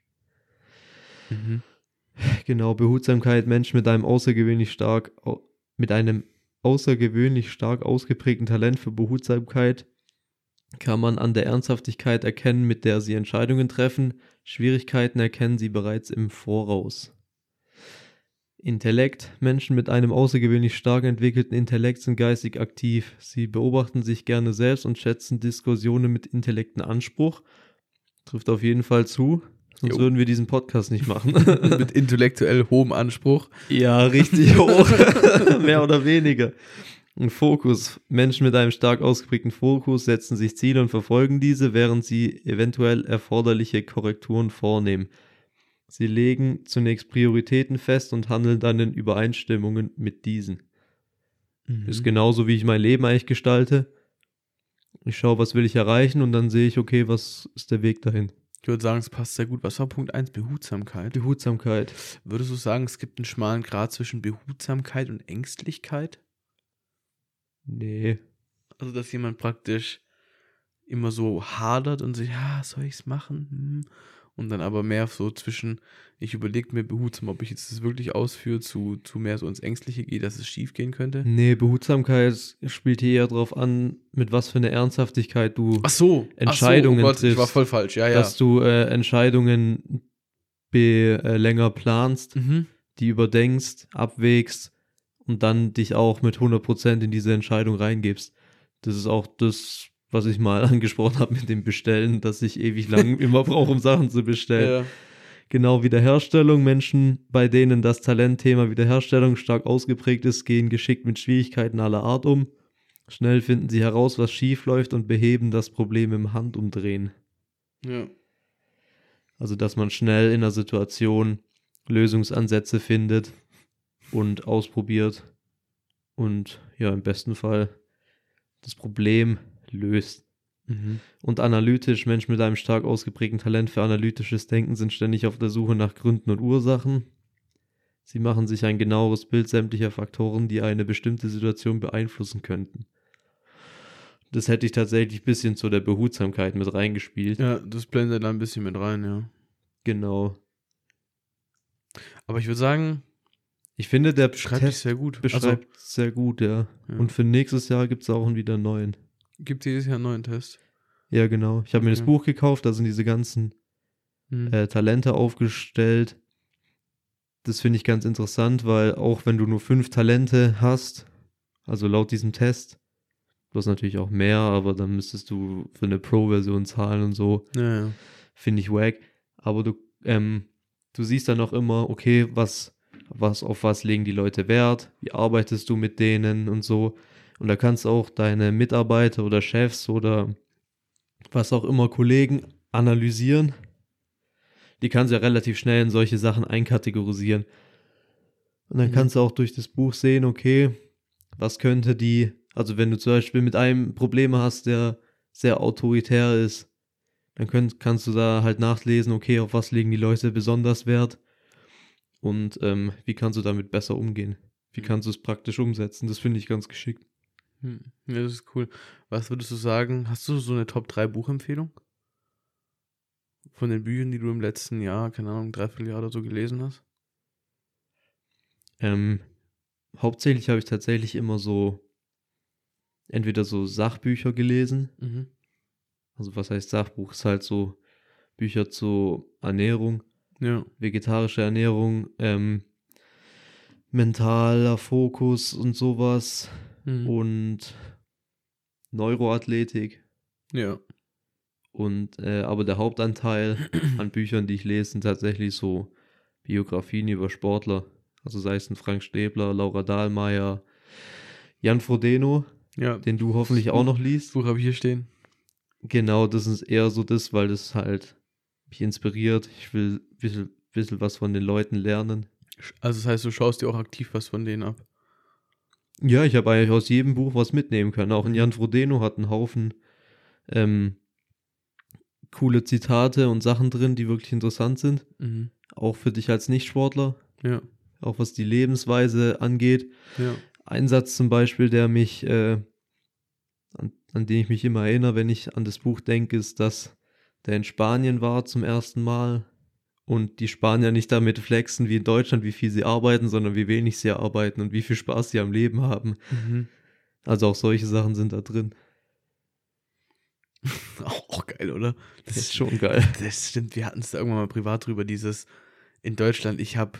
Mhm. Genau, Behutsamkeit, Mensch mit einem außergewöhnlich stark, mit einem außergewöhnlich stark ausgeprägten Talent für Behutsamkeit kann man an der Ernsthaftigkeit erkennen, mit der sie Entscheidungen treffen. Schwierigkeiten erkennen sie bereits im Voraus. Intellekt. Menschen mit einem außergewöhnlich stark entwickelten Intellekt sind geistig aktiv. Sie beobachten sich gerne selbst und schätzen Diskussionen mit Intellekt in Anspruch. Trifft auf jeden Fall zu. Sonst Jo. würden wir diesen Podcast nicht machen. *laughs* Mit intellektuell hohem Anspruch. Ja, richtig hoch. *laughs* Mehr oder weniger. Ein Fokus. Menschen mit einem stark ausgeprägten Fokus setzen sich Ziele und verfolgen diese, während sie eventuell erforderliche Korrekturen vornehmen. Sie legen zunächst Prioritäten fest und handeln dann in Übereinstimmungen mit diesen. Ist genauso, wie ich mein Leben eigentlich gestalte. Ich schaue, was will ich erreichen und dann sehe ich, okay, was ist der Weg dahin. Ich würde sagen, es passt sehr gut. Was war Punkt 1? Behutsamkeit. Behutsamkeit. Würdest du sagen, es gibt einen schmalen Grad zwischen Behutsamkeit und Ängstlichkeit? Nee. Also, dass jemand praktisch immer so hadert und sich, ja, soll ich es machen? Hm. Und dann aber mehr so zwischen, ich überlege mir behutsam, ob ich jetzt das wirklich ausführe, zu, zu mehr so ins Ängstliche gehe, dass es schief gehen könnte. Nee, Behutsamkeit spielt hier eher darauf an, mit was für eine Ernsthaftigkeit du Ach so, Entscheidungen Ach so, oh Gott, ich war voll falsch, ja, ja. dass du äh, Entscheidungen be, äh, länger planst, mhm. die überdenkst, abwägst und dann dich auch mit 100% in diese Entscheidung reingibst. Das ist auch das, was ich mal *laughs* angesprochen habe mit dem Bestellen, dass ich ewig lang *laughs* immer brauche, um Sachen zu bestellen. ja. Genau, Wiederherstellung. Menschen, bei denen das Talentthema Wiederherstellung stark ausgeprägt ist, gehen geschickt mit Schwierigkeiten aller Art um. Schnell finden sie heraus, was schief läuft und beheben das Problem im Handumdrehen. ja. Also, dass man schnell in einer Situation Lösungsansätze findet und ausprobiert und ja, im besten Fall das Problem löst. Mhm. Und analytisch, Menschen mit einem stark ausgeprägten Talent für analytisches Denken sind ständig auf der Suche nach Gründen und Ursachen. Sie machen sich ein genaueres Bild sämtlicher Faktoren, die eine bestimmte Situation beeinflussen könnten. Das hätte ich tatsächlich ein bisschen zu der Behutsamkeit mit reingespielt. Ja, das blendet da ein bisschen mit rein, ja. Genau. Aber ich würde sagen, Ich finde, der beschreibt Test sehr gut. beschreibt sehr gut, ja. ja. Und für nächstes Jahr gibt es auch wieder einen neuen. Gibt jedes Jahr einen neuen Test. Ja, genau. Ich habe mir das. Buch gekauft, da sind diese ganzen Mhm. äh, Talente aufgestellt. Das finde ich ganz interessant, weil auch wenn du nur fünf Talente hast, also laut diesem Test, du hast natürlich auch mehr, aber dann müsstest du für eine Pro-Version zahlen und so, ja, ja. finde ich wack. Aber du, ähm, du siehst dann auch immer, okay, was, was, auf was legen die Leute Wert, wie arbeitest du mit denen und so. Und da kannst du auch deine Mitarbeiter oder Chefs oder was auch immer Kollegen analysieren. Die kannst du ja relativ schnell in solche Sachen einkategorisieren. Und dann Mhm. kannst du auch durch das Buch sehen, okay, was könnte die, also wenn du zum Beispiel mit einem Problem hast, der sehr autoritär ist, dann könnt, kannst du da halt nachlesen, okay, auf was legen die Leute besonders Wert und ähm, wie kannst du damit besser umgehen. Wie Mhm. kannst du es praktisch umsetzen? Das finde ich ganz geschickt. Hm. Ja, das ist cool. Was würdest du sagen? Hast du so eine Top 3 Buchempfehlung? Von den Büchern, die du im letzten Jahr, keine Ahnung, dreiviertel Jahr oder so gelesen hast? Ähm, hauptsächlich habe ich tatsächlich immer so entweder so Sachbücher gelesen. Mhm. Also was heißt Sachbuch? Ist halt so Bücher zur Ernährung, Ja. vegetarische Ernährung, ähm, mentaler Fokus und sowas Mhm. und Neuroathletik. Ja. Und äh, aber der Hauptanteil *clears throat* an Büchern, die ich lese, sind tatsächlich so Biografien über Sportler. Also sei es ein Frank Stäbler, Laura Dahlmeier, Jan Frodeno, Ja. den du hoffentlich auch noch liest. Buch habe ich hier stehen. Genau, das ist eher so das, weil das halt mich inspiriert. Ich will ein bisschen, bisschen was von den Leuten lernen. Also das heißt, du schaust dir auch aktiv was von denen ab. Ja, ich habe eigentlich aus jedem Buch was mitnehmen können. Auch ein Jan Frodeno hat einen Haufen ähm, coole Zitate und Sachen drin, die wirklich interessant sind. Mhm. Auch für dich als Nichtsportler. Ja. Auch was die Lebensweise angeht. Ja. Ein Satz zum Beispiel, der mich, äh, an, an den ich mich immer erinnere, wenn ich an das Buch denke, ist, dass der in Spanien war zum ersten Mal und die Spanier nicht damit flexen wie in Deutschland, wie viel sie arbeiten, sondern wie wenig sie arbeiten und wie viel Spaß sie am Leben haben. Mhm. Also auch solche Sachen sind da drin. *laughs* Auch, geil, oder? Das ist schon geil. Das stimmt, wir hatten es da irgendwann mal privat drüber, dieses in Deutschland, ich habe,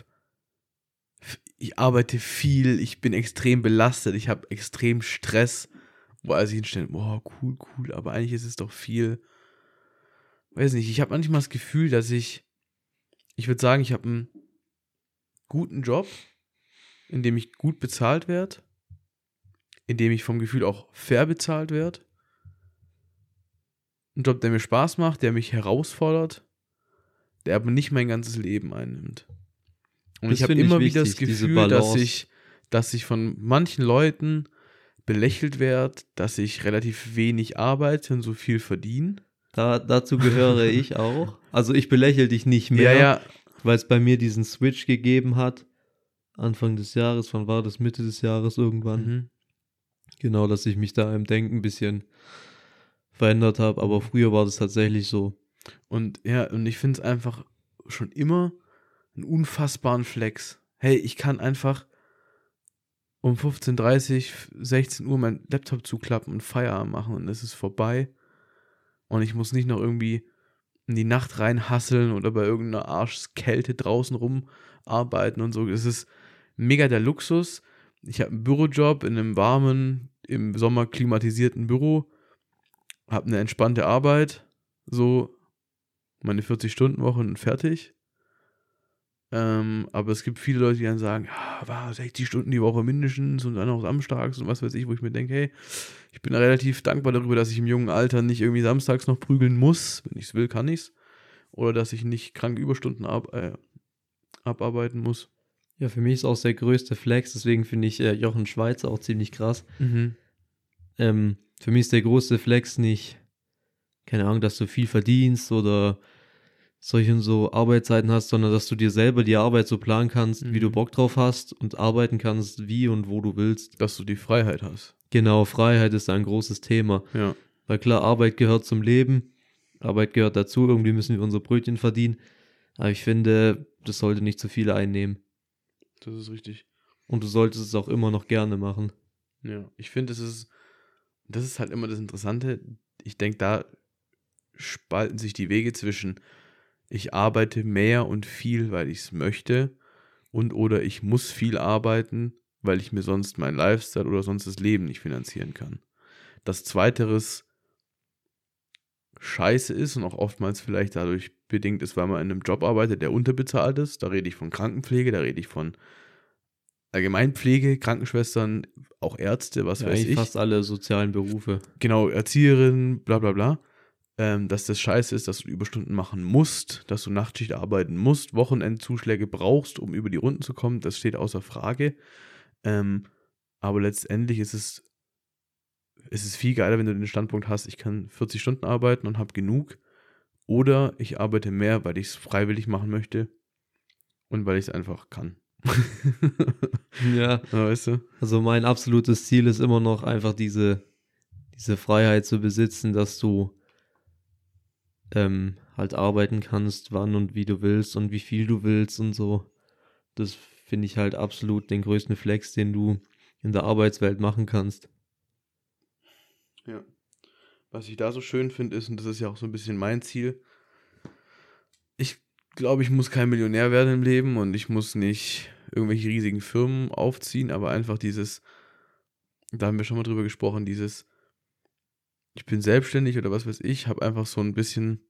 ich arbeite viel, ich bin extrem belastet, ich habe extrem Stress, wo also hinstellen, boah, cool, cool, aber eigentlich ist es doch viel, weiß nicht, ich habe manchmal das Gefühl, dass ich, ich würde sagen, ich habe einen guten Job, in dem ich gut bezahlt werde, in dem ich vom Gefühl auch fair bezahlt werde, ein Job, der mir Spaß macht, der mich herausfordert, der aber nicht mein ganzes Leben einnimmt. Und Das ich habe immer wieder das Gefühl, dass ich, dass ich von manchen Leuten belächelt werde, dass ich relativ wenig arbeite und so viel verdiene. Da, dazu gehöre *laughs* ich auch. Also ich belächle dich nicht mehr, Ja, ja, weil es bei mir diesen Switch gegeben hat. Anfang des Jahres, wann war das? Mitte des Jahres irgendwann. mhm. Genau, dass ich mich da im Denken ein bisschen verändert habe. Aber früher war das tatsächlich so. Und ja, und ich finde es einfach schon immer einen unfassbaren Flex. Hey, ich kann einfach um 15.30 16 Uhr meinen Laptop zuklappen und Feierabend machen und es ist vorbei. Und ich muss nicht noch irgendwie in die Nacht reinhasseln oder bei irgendeiner Arschkälte draußen rumarbeiten und so. Es ist mega der Luxus. Ich habe einen Bürojob in einem warmen, im Sommer klimatisierten Büro, habe eine entspannte Arbeit, so meine 40-Stunden-Woche und fertig. Ähm, aber es gibt viele Leute, die dann sagen, ja, war 60 Stunden die Woche mindestens und dann auch samstags und was weiß ich, wo ich mir denke, hey, ich bin relativ dankbar darüber, dass ich im jungen Alter nicht irgendwie samstags noch prügeln muss. Wenn ich es will, kann ich es. Oder dass ich nicht krank Überstunden ab, äh, abarbeiten muss. Ja, für mich ist auch der größte Flex, deswegen finde ich äh, Jochen Schweizer auch ziemlich krass. Mhm. Ähm, für mich ist der größte Flex nicht, keine Ahnung, dass du viel verdienst oder solche und so Arbeitszeiten hast, sondern dass du dir selber die Arbeit so planen kannst, Mhm. wie du Bock drauf hast und arbeiten kannst, wie und wo du willst. Dass du die Freiheit hast. Genau, Freiheit ist ein großes Thema. Ja. Weil klar, Arbeit gehört zum Leben, Arbeit gehört dazu, irgendwie müssen wir unsere Brötchen verdienen. Aber ich finde, das sollte nicht zu viele einnehmen. Das ist richtig. Und du solltest es auch immer noch gerne machen. Ja. Ich finde, das ist, das ist halt immer das Interessante. Ich denke, da spalten sich die Wege zwischen ich arbeite mehr und viel, weil ich es möchte und oder ich muss viel arbeiten, weil ich mir sonst mein Lifestyle oder sonst das Leben nicht finanzieren kann. Das zweiteres scheiße ist und auch oftmals vielleicht dadurch bedingt ist, weil man in einem Job arbeitet, der unterbezahlt ist. Da rede ich von Krankenpflege, da rede ich von Allgemeinpflege, Krankenschwestern, auch Ärzte, was Ja, weiß ich fast alle sozialen Berufe. genau, Erzieherin, bla bla bla, ähm, dass das scheiße ist, dass du Überstunden machen musst, dass du Nachtschicht arbeiten musst, Wochenendzuschläge brauchst, um über die Runden zu kommen, das steht außer Frage. Ähm, aber letztendlich ist es, ist es viel geiler, wenn du den Standpunkt hast, ich kann 40 Stunden arbeiten und habe genug. Oder ich arbeite mehr, weil ich es freiwillig machen möchte und weil ich es einfach kann. *laughs* Ja, weißt du? also mein absolutes Ziel ist immer noch einfach diese, diese Freiheit zu besitzen, dass du ähm, halt arbeiten kannst, wann und wie du willst und wie viel du willst und so. Das finde ich halt absolut den größten Flex, den du in der Arbeitswelt machen kannst. Ja. Was ich da so schön finde, ist, und das ist ja auch so ein bisschen mein Ziel, ich glaube, ich muss kein Millionär werden im Leben und ich muss nicht irgendwelche riesigen Firmen aufziehen, aber einfach dieses, da haben wir schon mal drüber gesprochen, dieses, ich bin selbstständig oder was weiß ich, habe einfach so ein bisschen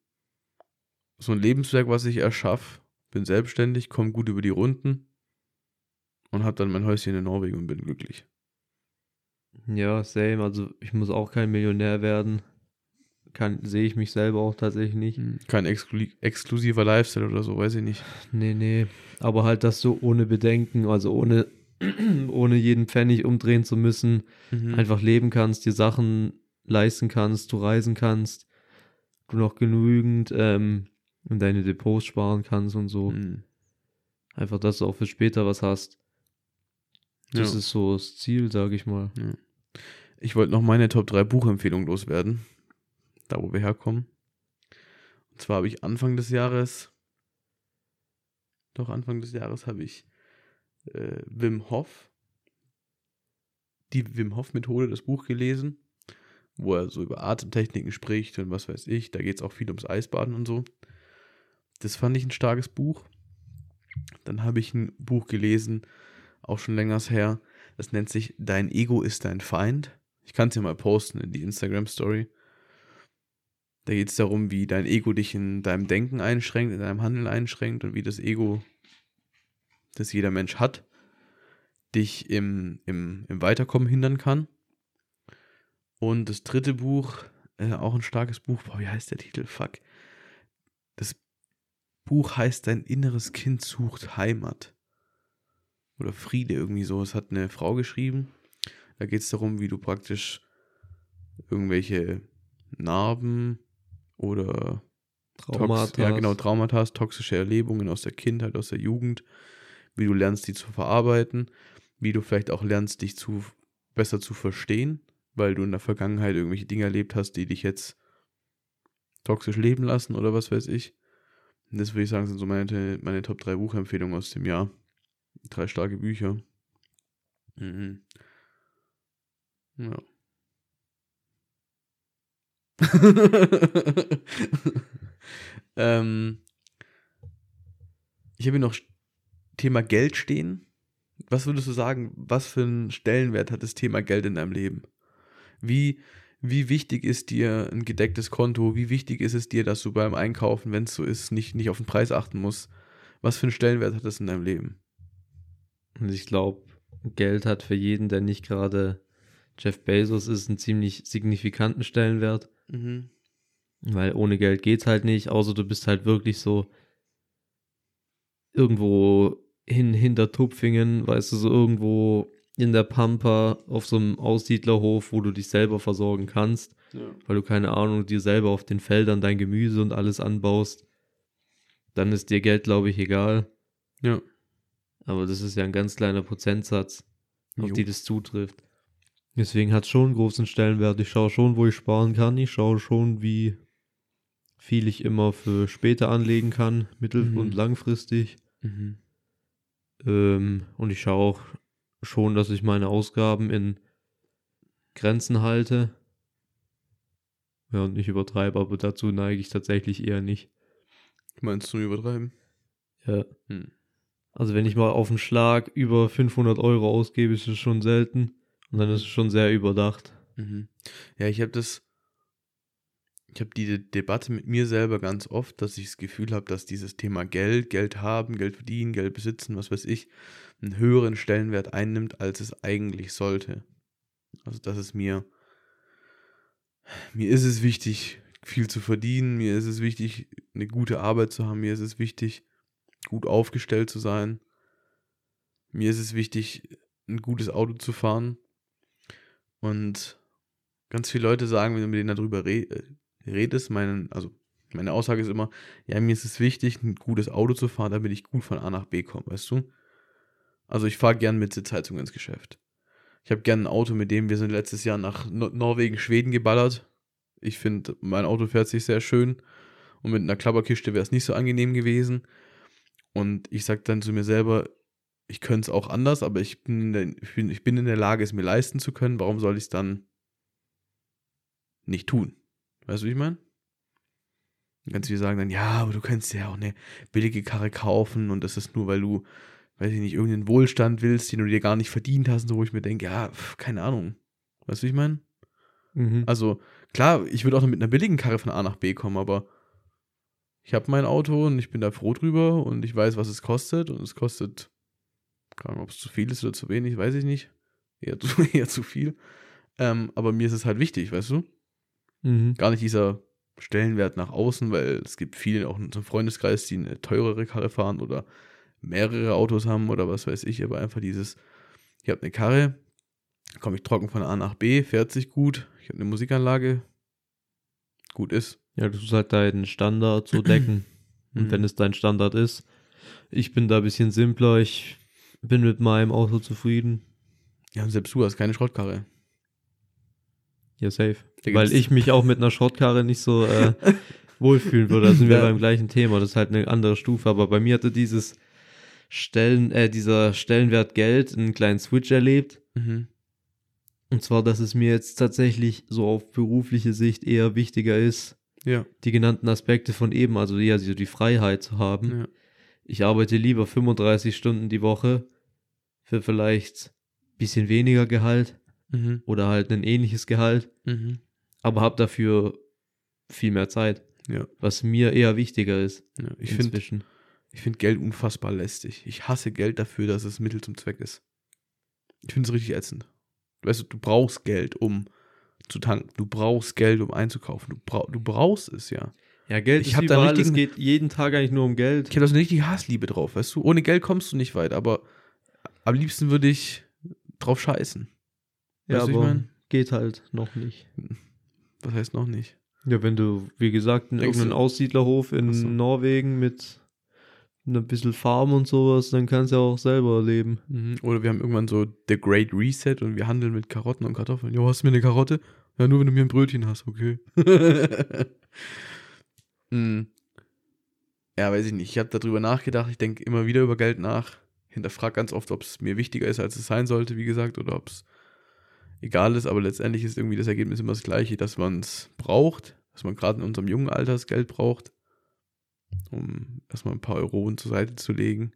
so ein Lebenswerk, was ich erschaffe, bin selbstständig, komme gut über die Runden und habe dann mein Häuschen in Norwegen und bin glücklich. Ja, same. Also ich muss auch kein Millionär werden. Kann, sehe ich mich selber auch tatsächlich nicht. Kein exklu exklusiver Lifestyle oder so, weiß ich nicht. Nee, nee. Aber halt, dass du ohne Bedenken, also ohne, *clears throat* ohne jeden Pfennig umdrehen zu müssen, Mhm. einfach leben kannst, dir Sachen leisten kannst, du reisen kannst, du noch genügend ähm, in deine Depots sparen kannst und so. Mhm. Einfach, dass du auch für später was hast. Das Ja. ist so das Ziel, sage ich mal. Ich wollte noch meine Top 3 Buchempfehlungen loswerden. Da, wo wir herkommen. Und zwar habe ich Anfang des Jahres, doch Anfang des Jahres habe ich äh, Wim Hof, die Wim Hof Methode, das Buch gelesen, wo er so über Atemtechniken spricht und was weiß ich. Da geht es auch viel ums Eisbaden und so. Das fand ich ein starkes Buch. Dann habe ich ein Buch gelesen, auch schon längers her. Das nennt sich Dein Ego ist dein Feind. Ich kann es ja mal posten in die Instagram-Story. Da geht es darum, wie dein Ego dich in deinem Denken einschränkt, in deinem Handeln einschränkt und wie das Ego, das jeder Mensch hat, dich im, im, im Weiterkommen hindern kann. Und das dritte Buch, äh, auch ein starkes Buch, boah, wie heißt der Titel? Fuck. Das Buch heißt Dein inneres Kind sucht Heimat. Oder Friede, irgendwie so. Es hat eine Frau geschrieben. Da geht es darum, wie du praktisch irgendwelche Narben oder Traumata. Ja, genau, Traumata, toxische Erlebungen aus der Kindheit, aus der Jugend, wie du lernst, die zu verarbeiten, wie du vielleicht auch lernst, dich zu besser zu verstehen, weil du in der Vergangenheit irgendwelche Dinge erlebt hast, die dich jetzt toxisch leben lassen oder was weiß ich. Und das würde ich sagen, sind so meine, meine Top 3 Buchempfehlungen aus dem Jahr. Drei starke Bücher. Mhm. Ja. *laughs* ähm, ich habe hier noch Thema Geld stehen. Was würdest du sagen, was für einen Stellenwert hat das Thema Geld in deinem Leben? Wie, wie wichtig ist dir ein gedecktes Konto? Wie wichtig ist es dir, dass du beim Einkaufen, wenn es so ist, nicht, nicht auf den Preis achten musst? Was für einen Stellenwert hat das in deinem Leben? Und ich glaube, Geld hat für jeden, der nicht gerade Jeff Bezos ist, einen ziemlich signifikanten Stellenwert. Mhm. Weil ohne Geld geht's halt nicht, außer du bist halt wirklich so irgendwo hin hinter Tupfingen, weißt du, so irgendwo in der Pampa auf so einem Aussiedlerhof, wo du dich selber versorgen kannst, Ja. weil du keine Ahnung, dir selber auf den Feldern dein Gemüse und alles anbaust. Dann ist dir Geld, glaube ich, egal. Ja. Aber das ist ja ein ganz kleiner Prozentsatz, auf Jo. die das zutrifft. Deswegen hat es schon einen großen Stellenwert. Ich schaue schon, wo ich sparen kann. Ich schaue schon, wie viel ich immer für später anlegen kann, mittel- Mhm. und langfristig. Mhm. Ähm, und ich schaue auch schon, dass ich meine Ausgaben in Grenzen halte. Ja, und nicht übertreibe, aber dazu neige ich tatsächlich eher nicht. Meinst du übertreiben? Ja. Hm. Also wenn ich mal auf den Schlag über 500 Euro ausgebe, ist es schon selten. Und dann ist es schon sehr überdacht. Mhm. Ja, ich habe das. Ich habe die De Debatte mit mir selber ganz oft, dass ich das Gefühl habe, dass dieses Thema Geld, Geld haben, Geld verdienen, Geld besitzen, was weiß ich, einen höheren Stellenwert einnimmt, als es eigentlich sollte. Also, dass es mir. Mir ist es wichtig, viel zu verdienen, mir ist es wichtig, eine gute Arbeit zu haben, mir ist es wichtig, gut aufgestellt zu sein. Mir ist es wichtig, ein gutes Auto zu fahren. Und ganz viele Leute sagen, wenn du mit denen darüber re äh, redest, meinen, also meine Aussage ist immer, ja, mir ist es wichtig, ein gutes Auto zu fahren, damit ich gut von A nach B komme, weißt du? Also ich fahre gern mit Sitzheizung ins Geschäft. Ich habe gern ein Auto, mit dem wir sind letztes Jahr nach Nor Norwegen, Schweden geballert. Ich finde, mein Auto fährt sich sehr schön. Und mit einer Klapperkiste wäre es nicht so angenehm gewesen. Und ich sage dann zu mir selber, ich könnte es auch anders, aber ich bin, in der, ich, bin, ich bin in der Lage, es mir leisten zu können. Warum soll ich es dann nicht tun? Weißt du, wie ich meine? Ganz viele sagen dann, ja, aber du kannst ja auch eine billige Karre kaufen und das ist nur, weil du, weiß ich nicht, irgendeinen Wohlstand willst, den du dir gar nicht verdient hast, und so, wo ich mir denke, ja, pf, keine Ahnung. Weißt du, wie ich meine? Mhm. Also, klar, ich würde auch noch mit einer billigen Karre von A nach B kommen, aber ich habe mein Auto und ich bin da froh drüber und ich weiß, was es kostet und es kostet, keine Ahnung, ob es zu viel ist oder zu wenig, weiß ich nicht. Eher *laughs* zu, eher zu viel. Ähm, aber mir ist es halt wichtig, weißt du? Mhm. Gar nicht dieser Stellenwert nach außen, weil es gibt viele auch in unserem Freundeskreis, die eine teurere Karre fahren oder mehrere Autos haben oder was weiß ich, aber einfach dieses, ich habe eine Karre, komme ich trocken von A nach B, fährt sich gut, ich habe eine Musikanlage, gut ist. Ja, du tust halt deinen Standard so decken. *clears throat* Und Mhm. wenn es dein Standard ist, ich bin da ein bisschen simpler, ich bin mit meinem Auto zufrieden. Ja, und selbst du hast keine Schrottkarre. Ja, safe. Da Weil ich mich auch mit einer Schrottkarre nicht so äh, *laughs* wohlfühlen würde. Da sind wir Ja. beim gleichen Thema. Das ist halt eine andere Stufe. Aber bei mir hatte dieses Stellen, äh, dieser Stellenwert Geld einen kleinen Switch erlebt. Mhm. Und zwar, dass es mir jetzt tatsächlich so auf berufliche Sicht eher wichtiger ist, Ja. die genannten Aspekte von eben, also eher so die Freiheit zu haben. ja. Ich arbeite lieber 35 Stunden die Woche für vielleicht ein bisschen weniger Gehalt Mhm. oder halt ein ähnliches Gehalt, Mhm. aber habe dafür viel mehr Zeit, Ja. was mir eher wichtiger ist ja. Ich finde find Geld unfassbar lästig. Ich hasse Geld dafür, dass es Mittel zum Zweck ist. Ich finde es richtig ätzend. Weißt du, du brauchst Geld, um zu tanken. Du brauchst Geld, um einzukaufen. Du, brauch, du brauchst es ja. Ja, Geld Ich ist hab da überall, es richtigen- geht jeden Tag eigentlich nur um Geld. Ich habe da so eine richtige Hassliebe drauf, weißt du? Ohne Geld kommst du nicht weit, aber am liebsten würde ich drauf scheißen. Ja, Weißt wie ich aber mein? geht halt noch nicht. Was heißt noch nicht? Ja, wenn du, wie gesagt, in du- Aussiedlerhof in so. Norwegen mit ein bisschen Farm und sowas, dann kannst du ja auch selber leben. Mhm. Oder wir haben irgendwann so The Great Reset und wir handeln mit Karotten und Kartoffeln. Jo, hast du mir eine Karotte? Ja, nur wenn du mir ein Brötchen hast, okay. *laughs* Hm. Ja, weiß ich nicht. Ich habe darüber nachgedacht. Ich denke immer wieder über Geld nach. Hinterfrage ganz oft, ob es mir wichtiger ist, als es sein sollte, wie gesagt, oder ob es egal ist. Aber letztendlich ist irgendwie das Ergebnis immer das gleiche, dass man es braucht, dass man gerade in unserem jungen Alter das Geld braucht, um erstmal ein paar Euro zur Seite zu legen,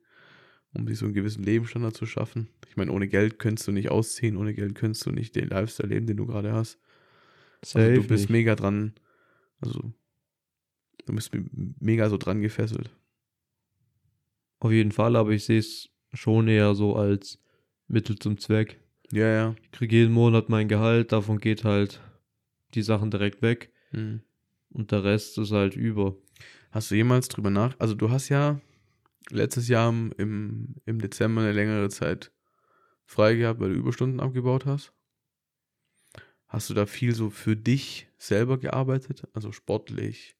um sich so einen gewissen Lebensstandard zu schaffen. Ich meine, ohne Geld könntest du nicht ausziehen, ohne Geld könntest du nicht den Lifestyle leben, den du gerade hast. Safe Also du bist nicht. mega dran, also du bist me- mega so dran gefesselt. Auf jeden Fall, aber ich sehe es schon eher so als Mittel zum Zweck. Ja, ja. Ich kriege jeden Monat mein Gehalt, davon geht halt die Sachen direkt weg Hm. und der Rest ist halt über. Hast du jemals drüber nach, also du hast ja letztes Jahr im- im, Dezember eine längere Zeit frei gehabt, weil du Überstunden abgebaut hast. Hast du da viel so für dich selber gearbeitet, also sportlich?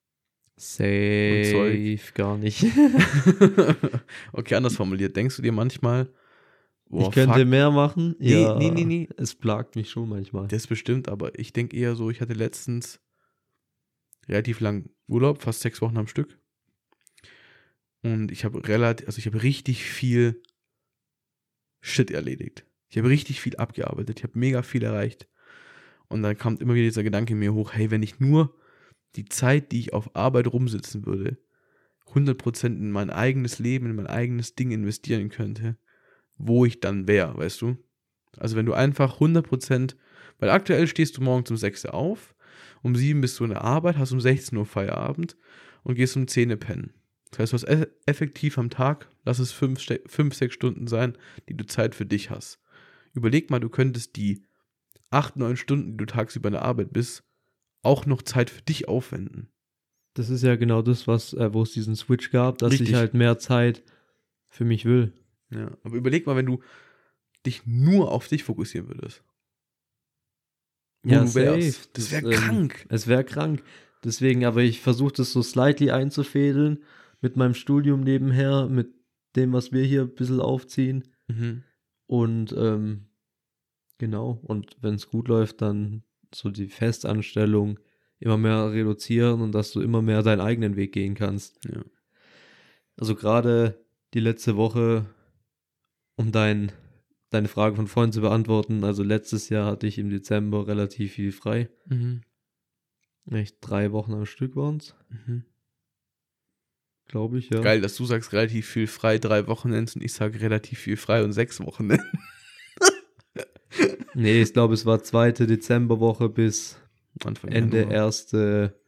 Safe gar nicht. *laughs* okay, anders formuliert. Denkst du dir manchmal, boah, ich könnte fuck, mehr machen. Nee, ja, nee, nee, nee. Es plagt mich schon manchmal. Das bestimmt, aber ich denke eher so, ich hatte letztens relativ lang Urlaub, fast sechs Wochen am Stück. Und ich habe relativ, also ich habe richtig viel Shit erledigt. Ich habe richtig viel abgearbeitet. Ich habe mega viel erreicht. Und dann kommt immer wieder dieser Gedanke in mir hoch, hey, wenn ich nur die Zeit, die ich auf Arbeit rumsitzen würde, 100% in mein eigenes Leben, in mein eigenes Ding investieren könnte, wo ich dann wäre, weißt du? Also wenn du einfach 100%, weil aktuell stehst du morgens um 6 Uhr auf, um 7 bist du in der Arbeit, hast um 16 Uhr Feierabend und gehst um 10 Uhr pennen. Das heißt, du hast eff- effektiv am Tag, lass es 5, 6 Stunden sein, die du Zeit für dich hast. Überleg mal, du könntest die 8, 9 Stunden, die du tagsüber in der Arbeit bist, auch noch Zeit für dich aufwenden. Das ist ja genau das, was, äh, wo es diesen Switch gab, dass Richtig. ich halt mehr Zeit für mich will. Ja, aber überleg mal, wenn du dich nur auf dich fokussieren würdest. Wo Ja, safe. Das Das, wäre ähm, krank. Es wäre krank. Deswegen, aber ich versuche das so slightly einzufädeln mit meinem Studium nebenher, mit dem, was wir hier ein bisschen aufziehen. Mhm. Und ähm, genau, und wenn es gut läuft, dann so die Festanstellung immer mehr reduzieren und dass du immer mehr deinen eigenen Weg gehen kannst. Ja. Also gerade die letzte Woche, um dein, deine Frage von vorhin zu beantworten, also letztes Jahr hatte ich im Dezember relativ viel frei. Mhm. Echt drei Wochen am Stück waren es, Mhm. glaube ich, ja. Geil, dass du sagst relativ viel frei, drei Wochenends und ich sage relativ viel frei und sechs Wochenenden. *laughs* Nee, ich glaube, es war zweite Dezemberwoche bis Anfang Ende Januar. erste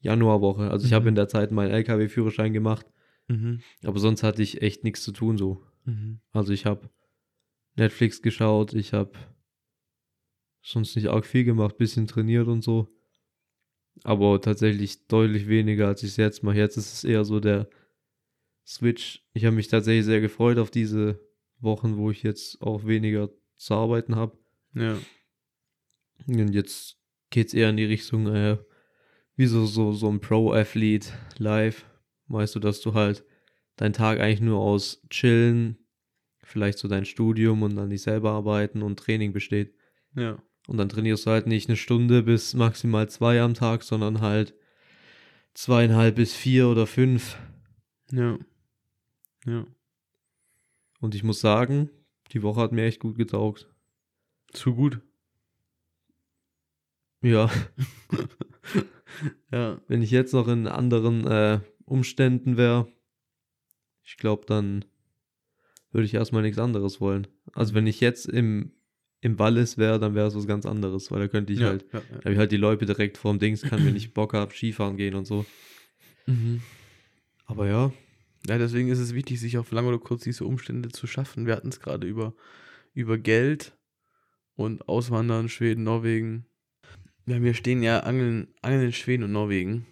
Januarwoche. Also ich habe Mhm. in der Zeit meinen LKW-Führerschein gemacht, Mhm. aber sonst hatte ich echt nichts zu tun so. Mhm. Also ich habe Netflix geschaut, ich habe sonst nicht arg viel gemacht, bisschen trainiert und so. Aber tatsächlich deutlich weniger, als ich es jetzt mache. Jetzt ist es eher so der Switch. Ich habe mich tatsächlich sehr gefreut auf diese Wochen, wo ich jetzt auch weniger zu arbeiten habe. Ja. Und jetzt geht's eher in die Richtung, äh, wie so, so, so ein Pro-Athlet live. Weißt du, dass du halt dein Tag eigentlich nur aus Chillen, vielleicht so dein Studium und dann dich selber arbeiten und Training besteht. Ja. Und dann trainierst du halt nicht eine Stunde bis maximal zwei am Tag, sondern halt zweieinhalb bis vier oder fünf. Ja. Ja. Und ich muss sagen, die Woche hat mir echt gut getaugt. Zu gut. Ja, Ja. *laughs* wenn ich jetzt noch in anderen äh, Umständen wäre, ich glaube, dann würde ich erstmal nichts anderes wollen. Also wenn ich jetzt im, im Wallis wäre, dann wäre es was ganz anderes, weil da könnte ich ja. halt, ja, da habe ich halt die Leute direkt vorm Dings, kann, wenn ich *laughs* Bock habe, Skifahren gehen und so. ja. Mhm. Aber ja, Ja, deswegen ist es wichtig, sich auf lang oder kurz diese Umstände zu schaffen. Wir hatten es gerade über, über Geld und Auswandern, Schweden, Norwegen. Ja, wir stehen ja Angeln, Angeln in Schweden und Norwegen.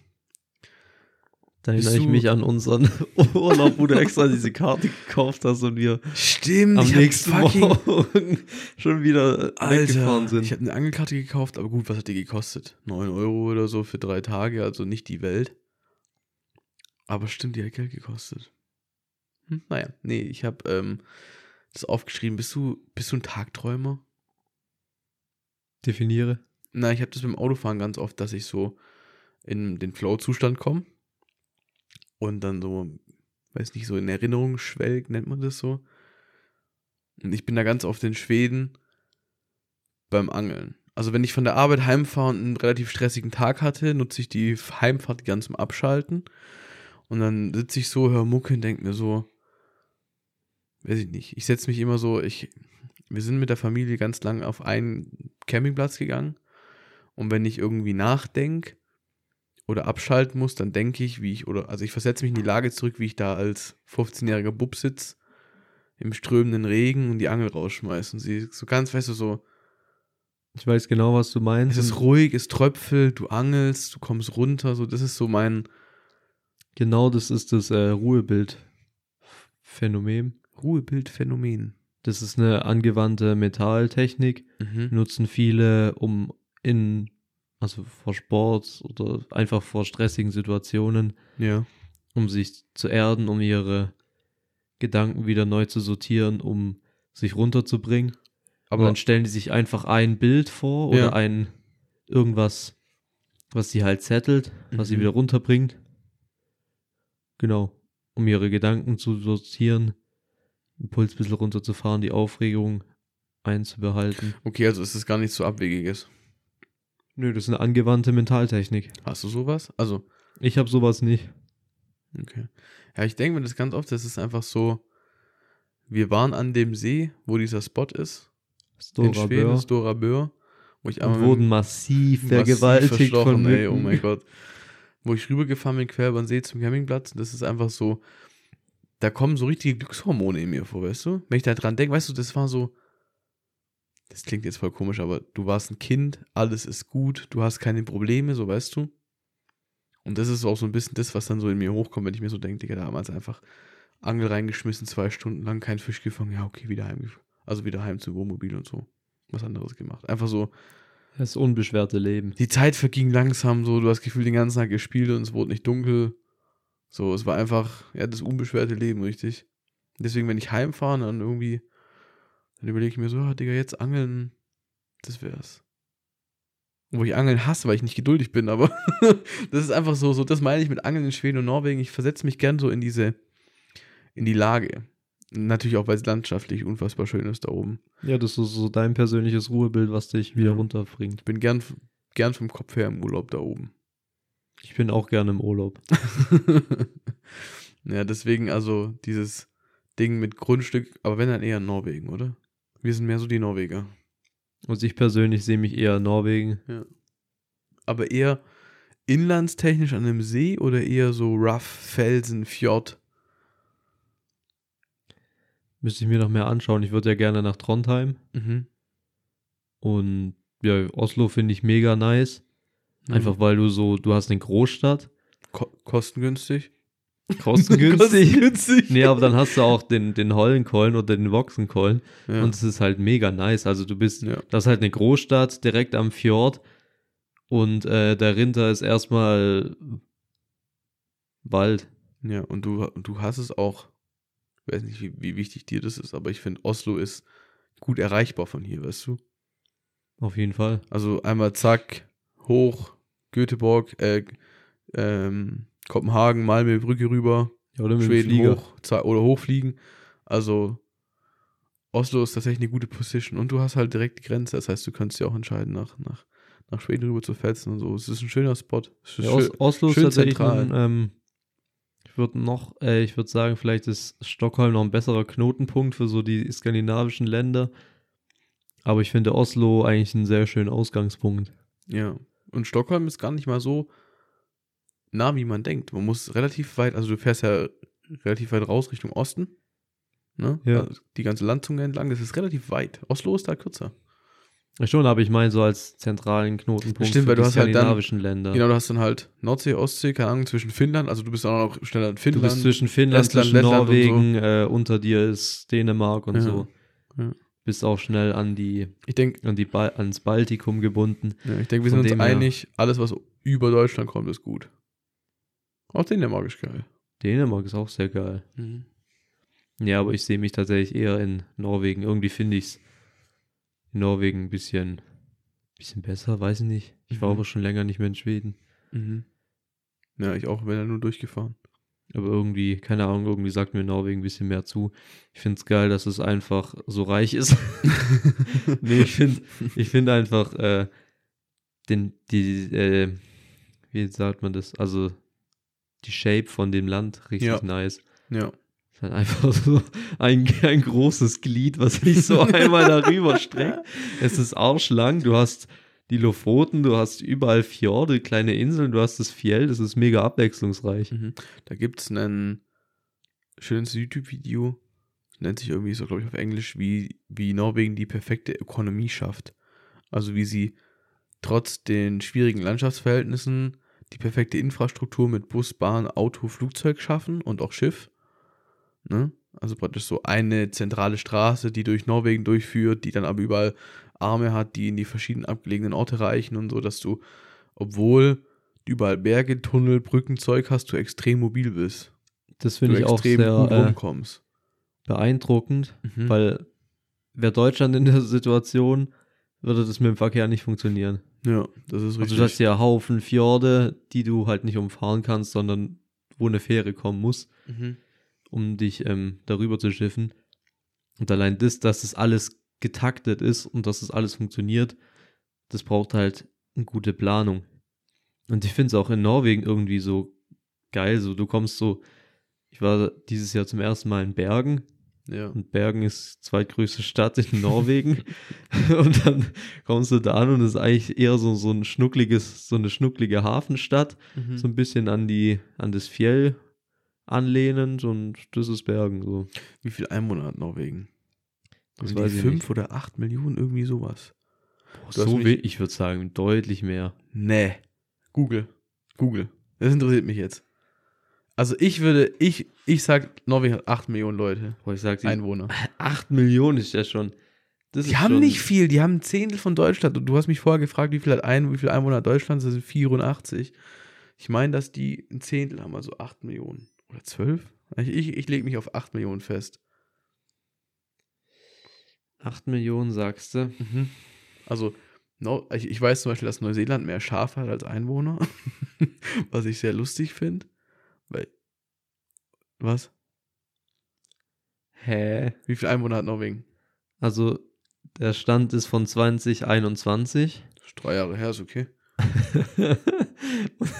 Da erinnere ich mich an unseren *laughs* Urlaub, wo du extra diese Karte gekauft hast und wir Stimmt, am nächsten Morgen *laughs* schon wieder weggefahren Alter, sind. ich habe eine Angelkarte gekauft, aber gut, was hat die gekostet? 9 Euro oder so für drei Tage, also nicht die Welt. Aber stimmt, die hat Geld gekostet. Hm, naja, nee, ich habe ähm, das aufgeschrieben. Bist du, bist du ein Tagträumer? Definiere. Na, ich habe das beim Autofahren ganz oft, dass ich so in den Flow-Zustand komme. Und dann so, weiß nicht, so in Erinnerung schwelgt, nennt man das so. Und ich bin da ganz oft in Schweden beim Angeln. Also wenn ich von der Arbeit heimfahre und einen relativ stressigen Tag hatte, nutze ich die Heimfahrt ganz zum Abschalten. Und dann sitze ich so, höre Mucke und denke mir so, weiß ich nicht, ich setze mich immer so, ich, wir sind mit der Familie ganz lang auf einen Campingplatz gegangen. Und wenn ich irgendwie nachdenke oder abschalten muss, dann denke ich, wie ich, oder, also ich versetze mich in die Lage zurück, wie ich da als 15-jähriger Bub sitze, im strömenden Regen und die Angel rausschmeiße. Und sie so ganz, weißt du, so, Ich weiß genau, was du meinst. es ist ruhig, es tröpfelt, du angelst, du kommst runter, so, das ist so mein genau das ist das äh, Ruhebild-Phänomen. Ruhebildphänomen. Das ist eine angewandte Metalltechnik. Mhm. Nutzen viele, um in, also vor Sport oder einfach vor stressigen Situationen, Ja. um sich zu erden, um ihre Gedanken wieder neu zu sortieren, um sich runterzubringen. Aber Aber dann stellen die sich einfach ein Bild vor oder Ja. ein irgendwas, was sie halt zettelt, was sie Mhm. wieder runterbringt. Genau. Um ihre Gedanken zu sortieren, den Puls ein bisschen runterzufahren, die Aufregung einzubehalten. okay, also ist es gar nichts so Abwegiges. Nö, das ist eine angewandte Mentaltechnik. Hast du sowas? Also, Ich habe sowas nicht. okay. Ja, ich denke mir das ganz oft, das ist einfach so, wir waren an dem See, wo dieser Spot ist, in Stora Schweden, Böhr. Stora Böhr, wo ich Und wurden massiv vergewaltigt von ey, oh mein Gott. Wo ich rübergefahren bin, quer über den See zum Campingplatz, und das ist einfach so, da kommen so richtige Glückshormone in mir vor, weißt du? Wenn ich da dran denke, weißt du, das war so, das klingt jetzt voll komisch, aber du warst ein Kind, alles ist gut, du hast keine Probleme, so weißt du? Und das ist auch so ein bisschen das, was dann so in mir hochkommt, wenn ich mir so denke, Digga, damals einfach Angel reingeschmissen, zwei Stunden lang kein Fisch gefangen, ja, okay, wieder heim, also wieder heim zum Wohnmobil und so. Was anderes gemacht. Einfach so, Das unbeschwerte Leben. die Zeit verging langsam, so, du hast Gefühl, den ganzen Tag gespielt und es wurde nicht dunkel. So, es war einfach, ja, das unbeschwerte Leben, richtig. Deswegen, wenn ich heimfahre, dann irgendwie, dann überlege ich mir so, ah, Digga, jetzt angeln, das wär's. Wo ich Angeln hasse, weil ich nicht geduldig bin, aber *laughs* das ist einfach so, so, das meine ich mit Angeln in Schweden und Norwegen. Ich versetze mich gern so in diese, in die Lage. Natürlich auch, weil es landschaftlich unfassbar schön ist da oben. Ja, das ist so dein persönliches Ruhebild, was dich wieder Ja. runterbringt. Ich bin gern, gern vom Kopf her im Urlaub da oben. Ich bin auch gerne im Urlaub. *laughs* ja, deswegen also dieses Ding mit Grundstück, aber wenn dann eher in Norwegen, oder? Wir sind mehr so die Norweger. Also ich persönlich sehe mich eher Norwegen. Aber eher inlandstechnisch an einem See oder eher so rough Felsen, Fjord? Müsste ich mir noch mehr anschauen. Ich würde ja gerne nach Trondheim. Mhm. Und ja, Oslo finde ich mega nice. Einfach weil du so, du hast eine Großstadt. Ko kostengünstig. Kostengünstig. Kostengünstig. nee, aber dann hast du auch den, den Hollenkollen oder den Woxenkollen. Ja. Und es ist halt mega nice. Also du bist, ja. das ist halt eine Großstadt direkt am Fjord. Und äh, dahinter ist erstmal Wald. ja, und du, du hast es auch, ich weiß nicht, wie, wie wichtig dir das ist, aber ich finde, Oslo ist gut erreichbar von hier, weißt du? Auf jeden Fall. Also einmal zack, hoch, Göteborg, äh, ähm, Kopenhagen, Malmö, Brücke rüber, Ja, oder Schweden hoch oder hochfliegen. Also Oslo ist tatsächlich eine gute Position und du hast halt direkt die Grenze. Das heißt, du kannst ja auch entscheiden, nach, nach, nach Schweden rüber zu fetzen und so. Es ist ein schöner Spot. Ist Ja, schön. Os Oslo ist schön tatsächlich zentral. ein, ähm, ich würde noch, äh, ich würde sagen, vielleicht ist Stockholm noch ein besserer Knotenpunkt für so die skandinavischen Länder. Aber ich finde Oslo eigentlich einen sehr schönen Ausgangspunkt. Ja. Und Stockholm ist gar nicht mal so nah, wie man denkt. Man muss relativ weit, also du fährst ja relativ weit raus Richtung Osten. Ne? Ja. Also die ganze Landzunge entlang, das ist relativ weit. Oslo ist da kürzer. Schon, aber ich meine so als zentralen Knotenpunkt Stimmt, für weil du die hast halt dann- skandinavischen Länder. Genau, du hast dann halt Nordsee, Ostsee, keine Ahnung, zwischen Finnland, also du bist dann auch noch schneller in Du Finnland. bist zwischen Finnland, Estland, zwischen Lettland und Norwegen, äh, unter dir ist Dänemark und Ja. so. Ja. Bist auch schnell an die, ich denke, an die ba ans Baltikum gebunden. ja, ich denk, wir sind uns einig, alles, was über Deutschland kommt, ist gut. Auch Dänemark ist geil. Dänemark ist auch sehr geil. Mhm. Ja, aber ich sehe mich tatsächlich eher in Norwegen. Irgendwie finde ich es in Norwegen ein bisschen, bisschen besser, weiß ich nicht. Ich war Mhm. aber schon länger nicht mehr in Schweden. Mhm. Ja, ich auch, wenn er nur durchgefahren. Aber irgendwie, keine Ahnung, irgendwie sagt mir Norwegen ein bisschen mehr zu. Ich finde es geil, dass es einfach so reich ist. *laughs* nee, ich finde ich find einfach äh, den, die, äh, wie sagt man das? Also die Shape von dem Land richtig Ja. nice. Ja. Es ist halt einfach *laughs* so ein, ein großes Glied, was sich so *laughs* einmal darüber streckt. Es ist arschlang, du hast die Lofoten, du hast überall Fjorde, kleine Inseln, du hast das Fjell, das ist mega abwechslungsreich. Mhm. Da gibt es ein schönes YouTube-Video, nennt sich irgendwie so, glaube ich, auf Englisch, wie, wie Norwegen die perfekte Ökonomie schafft. Also wie sie trotz den schwierigen Landschaftsverhältnissen die perfekte Infrastruktur mit Bus, Bahn, Auto, Flugzeug schaffen und auch Schiff. Ne? Also praktisch so eine zentrale Straße, die durch Norwegen durchführt, die dann aber überall Arme hat, die in die verschiedenen abgelegenen Orte reichen und so, dass du, obwohl du überall Berge, Tunnel, Brückenzeug hast, du extrem mobil bist. Das finde ich auch sehr äh, beeindruckend, Mhm. weil wäre Deutschland in der Situation, würde das mit dem Verkehr nicht funktionieren. ja, das ist Also richtig. du hast ja Haufen Fjorde, die du halt nicht umfahren kannst, sondern wo eine Fähre kommen muss, mhm. um dich ähm, darüber zu schiffen. Und allein das, dass es alles getaktet ist und dass es alles funktioniert, das braucht halt eine gute Planung. Und ich finde es auch in Norwegen irgendwie so geil. So, du kommst so, ich war dieses Jahr zum ersten Mal in Bergen Ja. und Bergen ist zweitgrößte Stadt in Norwegen. *laughs* und dann kommst du da an und es ist eigentlich eher so, so ein schnuckliges, so eine schnucklige Hafenstadt. Mhm. So ein bisschen an die, an das Fjell anlehnend und das ist Bergen so. Wie viel Einwohner hat Norwegen? Das ich fünf nicht. oder acht Millionen, irgendwie sowas. Hast so mich- ich würde sagen, deutlich mehr. Nee. Google. Google. Das interessiert mich jetzt. Also ich würde, ich, ich sag, Norwegen hat 8 Millionen Leute, Boah, ich sag, die Einwohner. 8 Millionen ist ja schon. Das Die haben schon, nicht viel, die haben ein Zehntel von Deutschland. Und du hast mich vorher gefragt, wie viel hat ein, wie viel Einwohner hat Deutschland? Das sind 84. Ich meine, dass die ein Zehntel haben, also 8 Millionen. Oder 12? Ich, ich, ich lege mich auf 8 Millionen fest. 8 Millionen, sagst du. Also, Nor ich, ich weiß zum Beispiel, dass Neuseeland mehr Schafe hat als Einwohner. *laughs* was ich sehr lustig finde. Weil. Was? Hä? Wie viele Einwohner hat Norwegen? Also, der Stand ist von 2021. Das ist drei Jahre her, ist okay. *laughs*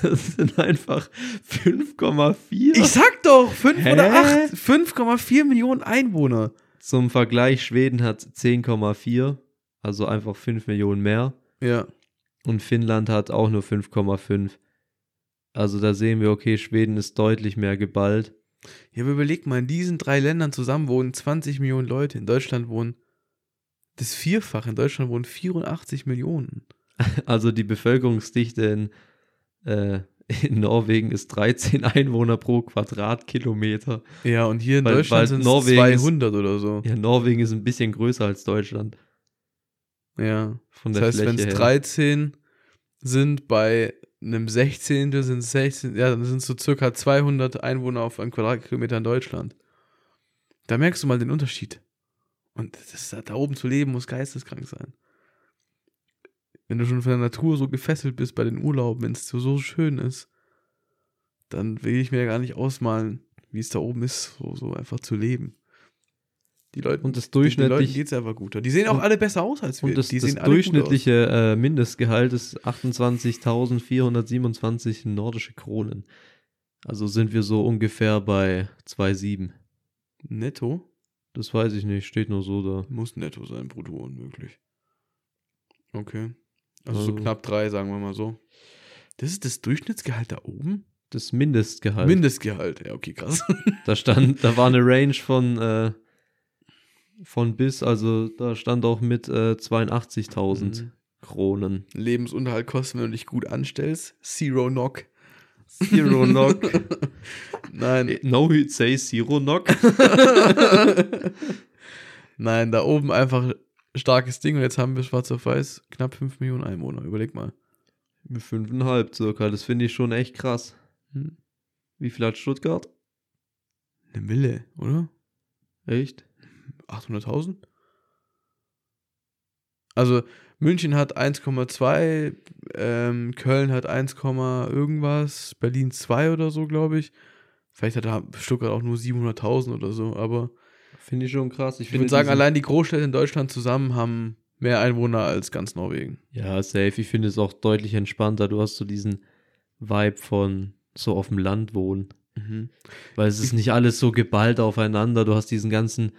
Das sind einfach 5,4. Ich sag doch, 5 Hä? oder 8. 5,4 Millionen Einwohner. Zum Vergleich, Schweden hat 10,4, also einfach 5 Millionen mehr. Ja. Und Finnland hat auch nur 5,5. Also da sehen wir, okay, Schweden ist deutlich mehr geballt. Ja, aber überleg mal, in diesen drei Ländern zusammen wohnen 20 Millionen Leute. In Deutschland wohnen das Vierfach. In Deutschland wohnen 84 Millionen. *laughs* Also die Bevölkerungsdichte in, äh, in Norwegen ist 13 Einwohner pro Quadratkilometer. Ja, und hier in Weil- Deutschland sind es Norwegen ist- 200 oder so. Ja, Norwegen ist ein bisschen größer als Deutschland Ja. von Das der heißt, wenn es her. 13 sind, bei einem Sechzehntel sind es 16, ja, dann sind so circa 200 Einwohner auf einen Quadratkilometer in Deutschland. Da merkst du mal den Unterschied. Und das da oben zu leben muss geisteskrank sein. Wenn du schon von der Natur so gefesselt bist bei den Urlauben, wenn es so, so schön ist, dann will ich mir ja gar nicht ausmalen, wie es da oben ist, so, so einfach zu leben. Die Leute, Und das den Leuten durchschnittlich geht es einfach gut. Die sehen auch alle besser aus als wir. und das, die das durchschnittliche äh, Mindestgehalt ist 28.427 nordische Kronen. Also sind wir so ungefähr bei 2,7. Netto? Das weiß ich nicht, steht nur so da. Muss netto sein, brutto unmöglich. Okay. Also so Also- knapp drei, sagen wir mal so. Das ist das Durchschnittsgehalt da oben? Das Mindestgehalt. Mindestgehalt, ja, okay, krass. Da stand, da war eine Range von, äh, von bis, also da stand auch mit äh, 82.000 Mhm. Kronen. Lebensunterhalt kosten, wenn du dich gut anstellst. Zero Knock. Zero Knock. *laughs* Nein, no, say Zero Knock. *laughs* nein, da oben einfach starkes Ding und jetzt haben wir schwarz auf weiß knapp 5 Millionen Einwohner. Überleg mal. Fünfeinhalb circa, das finde ich schon echt krass. Hm. Wie viel hat Stuttgart? Eine Mille, oder? Echt? 800.000? Also München hat 1,2, ähm, Köln hat 1, irgendwas, Berlin 2 oder so, glaube ich. Vielleicht hat da Stuttgart auch nur 700.000 oder so, aber Finde ich schon krass. Ich, ich würde sagen, allein die Großstädte in Deutschland zusammen haben mehr Einwohner als ganz Norwegen. Ja, safe. Ich finde es auch deutlich entspannter. Du hast so diesen Vibe von so auf dem Land wohnen. Mhm. Weil es ist nicht alles so geballt aufeinander. Du hast diesen ganzen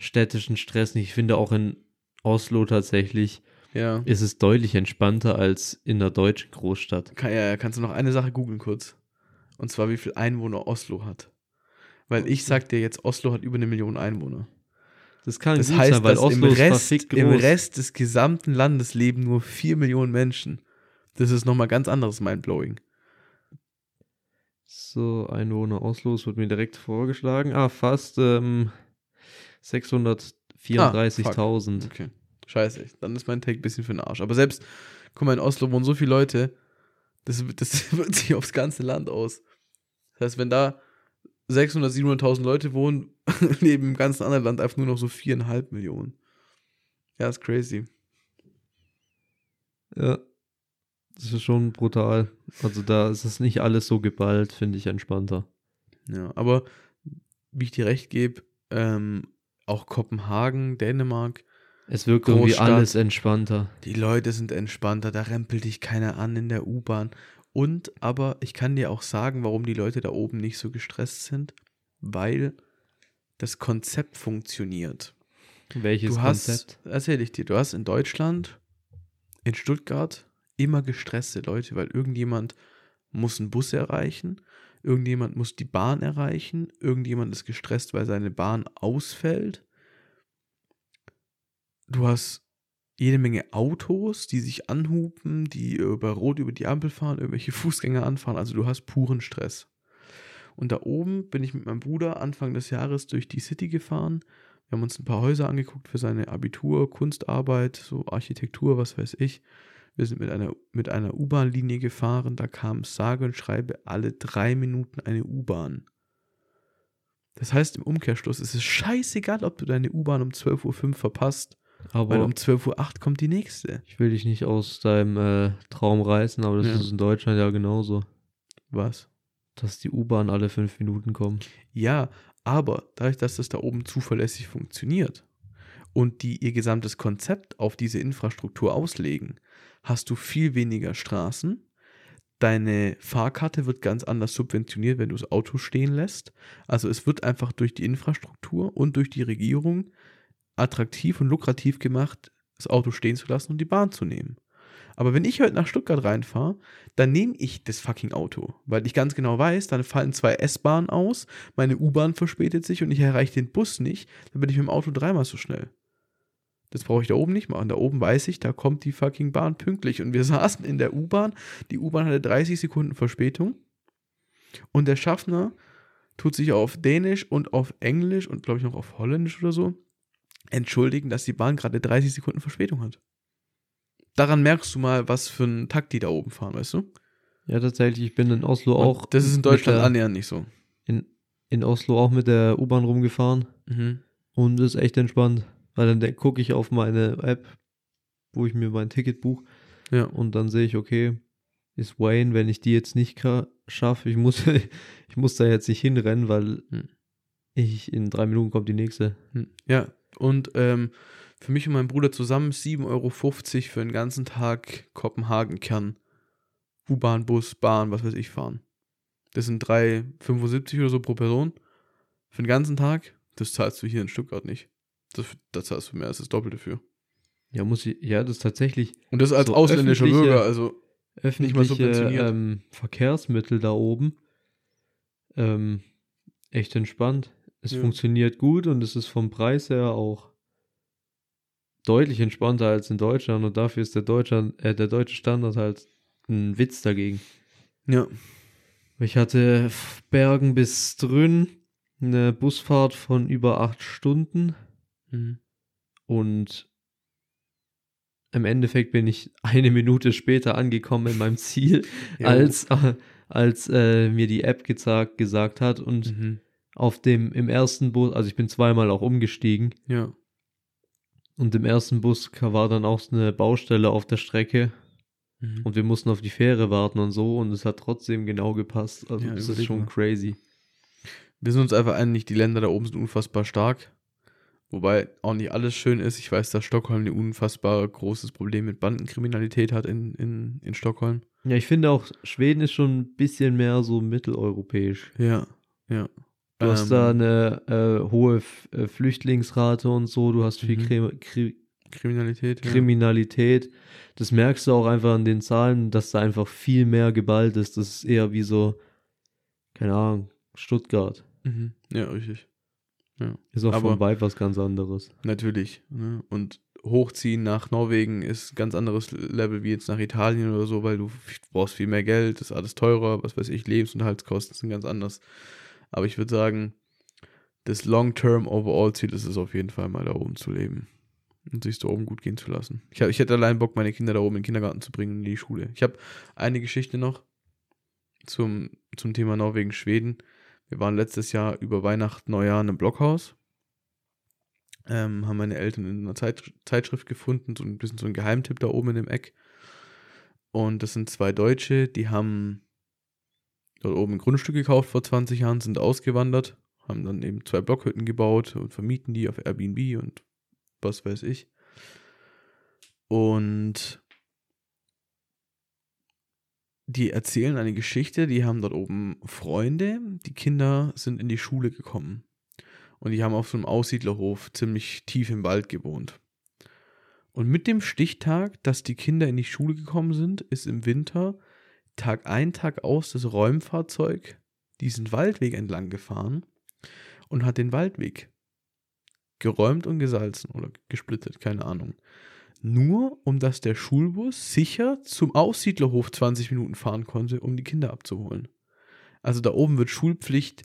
städtischen Stress nicht. Ich finde auch in Oslo tatsächlich Ja. ist es deutlich entspannter als in der deutschen Großstadt. Kann, ja, kannst du noch eine Sache googeln kurz? Und zwar, wie viel Einwohner Oslo hat. Weil ich sag dir jetzt, Oslo hat über eine Million Einwohner. Das kann Das gut heißt, sein, weil dass Oslo im ist Rest, verfickt im. Rest des gesamten Landes leben nur 4 Millionen Menschen. Das ist nochmal ganz anderes Mindblowing. So, Einwohner Oslos wird mir direkt vorgeschlagen. Ah, fast ähm, 634.000. Okay. Scheiße, dann ist mein Take ein bisschen für den Arsch. Aber selbst, guck mal, in Oslo wohnen so viele Leute, das, *laughs* das wirkt sich aufs ganze Land aus. Das heißt, wenn da 600.000, 700.000 Leute wohnen, *laughs* leben im ganzen anderen Land einfach nur noch so 4,5 Millionen. Ja, ist crazy. Ja. Das ist schon brutal. Also da ist es nicht alles so geballt, finde ich entspannter. Ja, aber wie ich dir recht gebe, ähm, auch Kopenhagen, Dänemark, Es wirkt irgendwie Großstadt. alles entspannter. Die Leute sind entspannter, da rempelt dich keiner an in der U-Bahn. Und aber ich kann dir auch sagen, warum die Leute da oben nicht so gestresst sind, weil das Konzept funktioniert. Welches du hast, Konzept? erzähl ich dir, du hast in Deutschland, in Stuttgart immer gestresste Leute, weil irgendjemand muss einen Bus erreichen, irgendjemand muss die Bahn erreichen, irgendjemand ist gestresst, weil seine Bahn ausfällt. Du hast jede Menge Autos, die sich anhupen, die über Rot über die Ampel fahren, irgendwelche *laughs* Fußgänger anfahren, also du hast puren Stress. Und da oben bin ich mit meinem Bruder Anfang des Jahres durch die City gefahren. Wir haben uns ein paar Häuser angeguckt für seine Abitur, Kunstarbeit, so Architektur, was weiß ich. Wir sind mit einer, mit einer U-Bahn-Linie gefahren, da kam sage und schreibe alle drei Minuten eine U-Bahn. Das heißt im Umkehrschluss, es ist scheißegal, ob du deine U-Bahn um 12.05 Uhr verpasst, weil Aber um 12.08 Uhr kommt die nächste. ich will dich nicht aus deinem äh, Traum reißen, aber das Ja. ist in Deutschland ja genauso. Was? Dass die U-Bahn alle fünf Minuten kommt. Ja, aber dadurch, dass das da oben zuverlässig funktioniert und die ihr gesamtes Konzept auf diese Infrastruktur auslegen, hast du viel weniger Straßen. Deine Fahrkarte wird ganz anders subventioniert, wenn du das Auto stehen lässt. Also es wird einfach durch die Infrastruktur und durch die Regierung attraktiv und lukrativ gemacht, das Auto stehen zu lassen und die Bahn zu nehmen. Aber wenn ich heute nach Stuttgart reinfahre, dann nehme ich das fucking Auto, weil ich ganz genau weiß, dann fallen zwei S-Bahnen aus, meine U-Bahn verspätet sich und ich erreiche den Bus nicht, dann bin ich mit dem Auto dreimal so schnell. Das brauche ich da oben nicht machen. Da oben weiß ich, da kommt die fucking Bahn pünktlich. Und wir *laughs* saßen in der U-Bahn. Die U-Bahn hatte 30 Sekunden Verspätung. Und der Schaffner tut sich auf Dänisch und auf Englisch und glaube ich noch auf Holländisch oder so entschuldigen, dass die Bahn gerade 30 Sekunden Verspätung hat. Daran merkst du mal, was für einen Takt die da oben fahren, weißt du? Ja, tatsächlich, ich bin in Oslo auch. Und das ist in Deutschland der, annähernd nicht so. in, in Oslo auch mit der U-Bahn rumgefahren Mhm. und ist echt entspannt. Weil dann gucke ich auf meine App, wo ich mir mein Ticket buche Ja. und dann sehe ich, okay, ist Wayne, wenn ich die jetzt nicht schaffe, ich muss, *laughs* ich muss da jetzt nicht hinrennen, weil Hm. ich in drei Minuten kommt die nächste. Hm. Ja, und ähm, für mich und meinen Bruder zusammen 7,50 Euro für den ganzen Tag Kopenhagen-Kern. U-Bahn, Bus, Bahn, was weiß ich, fahren. Das sind 3,75 oder so pro Person. Für den ganzen Tag. Das zahlst du hier in Stuttgart nicht. Das, das zahlst du mehr als das Doppelte für. Ja, muss ich, ja, das ist tatsächlich Und das als So ausländischer Bürger, also Nicht mal subventioniert. ähm, Verkehrsmittel da oben. Ähm, echt entspannt. Es Ja. funktioniert gut und es ist vom Preis her auch deutlich entspannter als in Deutschland und dafür ist der, Deutschland, äh, der deutsche Standard halt ein Witz dagegen. ja. Ich hatte Bergen bis Drünn eine Busfahrt von über acht Stunden Mhm. und im Endeffekt bin ich *laughs* eine Minute später angekommen in meinem Ziel, *laughs* Jo. als, äh, als äh, mir die App gesagt, gesagt hat. Und Mhm. auf dem, im ersten Bus, also ich bin zweimal auch umgestiegen Ja. und im ersten Bus war dann auch eine Baustelle auf der Strecke Mhm. und wir mussten auf die Fähre warten und so und es hat trotzdem genau gepasst. Also Ja, das ist schon mal. crazy. Wir sind uns einfach einig, die Länder da oben sind unfassbar stark. Wobei auch nicht alles schön ist. Ich weiß, dass Stockholm ein unfassbar großes Problem mit Bandenkriminalität hat in, in, in Stockholm. Ja, ich finde auch, Schweden ist schon ein bisschen mehr so mitteleuropäisch. Ja, ja. Du hast Ähm, da eine äh, hohe F äh, Flüchtlingsrate und so, du hast viel Mhm. Kri Kri Kriminalität. Ja. Kriminalität. Das merkst du auch einfach an den Zahlen, dass da einfach viel mehr Gewalt ist. Das ist eher wie so, keine Ahnung, Stuttgart. Mhm. Ja, richtig. Ist auch Aber- vom Vibe was ganz anderes. Natürlich. Ne? Und hochziehen nach Norwegen ist ein ganz anderes Level wie jetzt nach Italien oder so, weil du brauchst viel mehr Geld, ist alles teurer, was weiß ich, Lebensunterhaltskosten sind ganz anders. Aber ich würde sagen, das Long-Term Overall-Ziel ist es auf jeden Fall mal da oben zu leben und sich da oben gut gehen zu lassen. Ich, hab, ich hätte allein Bock, meine Kinder da oben in den Kindergarten zu bringen, in die Schule. Ich habe eine Geschichte noch zum, zum Thema Norwegen-Schweden. Wir waren letztes Jahr über Weihnachten, Neujahr in einem Blockhaus ähm, haben meine Eltern in einer Zeit, Zeitschrift gefunden, so ein bisschen so ein Geheimtipp da oben in dem Eck. Und das sind zwei Deutsche, die haben dort oben ein Grundstück gekauft vor 20 Jahren, sind ausgewandert, haben dann eben zwei Blockhütten gebaut und vermieten die auf Airbnb und was weiß ich. Und die erzählen eine Geschichte, die haben dort oben Freunde, die Kinder sind in die Schule gekommen. Und die haben auf so einem Aussiedlerhof ziemlich tief im Wald gewohnt. Und mit dem Stichtag, dass die Kinder in die Schule gekommen sind, ist im Winter Tag ein, Tag aus das Räumfahrzeug diesen Waldweg entlang gefahren und hat den Waldweg geräumt und gesalzen oder gesplittet, keine Ahnung. Nur um dass der Schulbus sicher zum Aussiedlerhof 20 Minuten fahren konnte, um die Kinder abzuholen. Also da oben wird Schulpflicht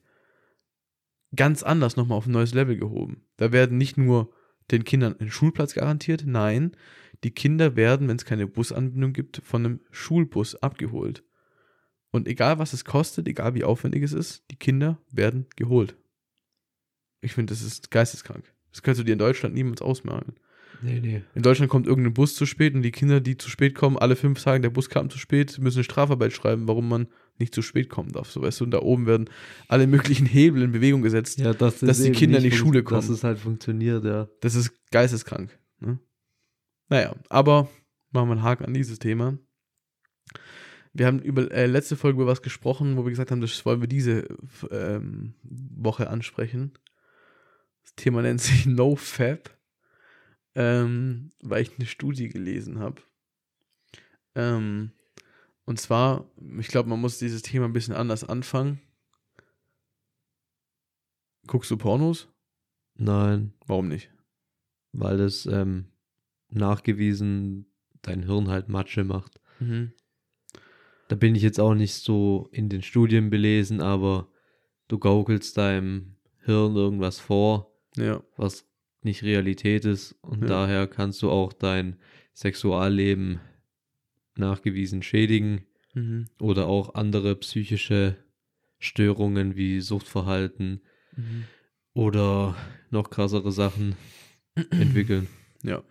ganz anders nochmal auf ein neues Level gehoben. Da werden nicht nur den Kindern ein Schulplatz garantiert, nein, die Kinder werden, wenn es keine Busanbindung gibt, von einem Schulbus abgeholt. Und egal was es kostet, egal wie aufwendig es ist, die Kinder werden geholt. Ich finde, das ist geisteskrank. Das könntest du dir in Deutschland niemals ausmalen. Nee, nee. In Deutschland kommt irgendein Bus zu spät und die Kinder, die zu spät kommen, alle fünf sagen, der Bus kam zu spät, müssen eine Strafarbeit schreiben, warum man nicht zu spät kommen darf. So weißt du, und da oben werden alle *laughs* möglichen Hebel in Bewegung gesetzt. Ja, dass, Dass die Kinder in nicht die fun- Schule Dass kommen. es halt funktioniert, ja. Das ist geisteskrank. Ne? Naja, aber machen wir einen Haken an dieses Thema. Wir haben über äh, letzte Folge über was gesprochen, wo wir gesagt haben, das wollen wir diese ähm, Woche ansprechen. Das Thema nennt sich *laughs* NoFap, ähm, weil ich eine Studie gelesen habe. Ähm, und zwar, ich glaube, man muss dieses Thema ein bisschen anders anfangen. Guckst du Pornos? Nein, Warum nicht? weil es ähm, nachgewiesen dein Hirn halt Matsche macht. Mhm. Da bin ich jetzt auch nicht so in den Studien belesen, aber du gaukelst deinem Hirn irgendwas vor, Ja. was nicht Realität ist und Ja. daher kannst du auch dein Sexualleben nachgewiesen schädigen Mhm. oder auch andere psychische Störungen wie Suchtverhalten Mhm. oder noch krassere Sachen entwickeln. *clears throat* Ja.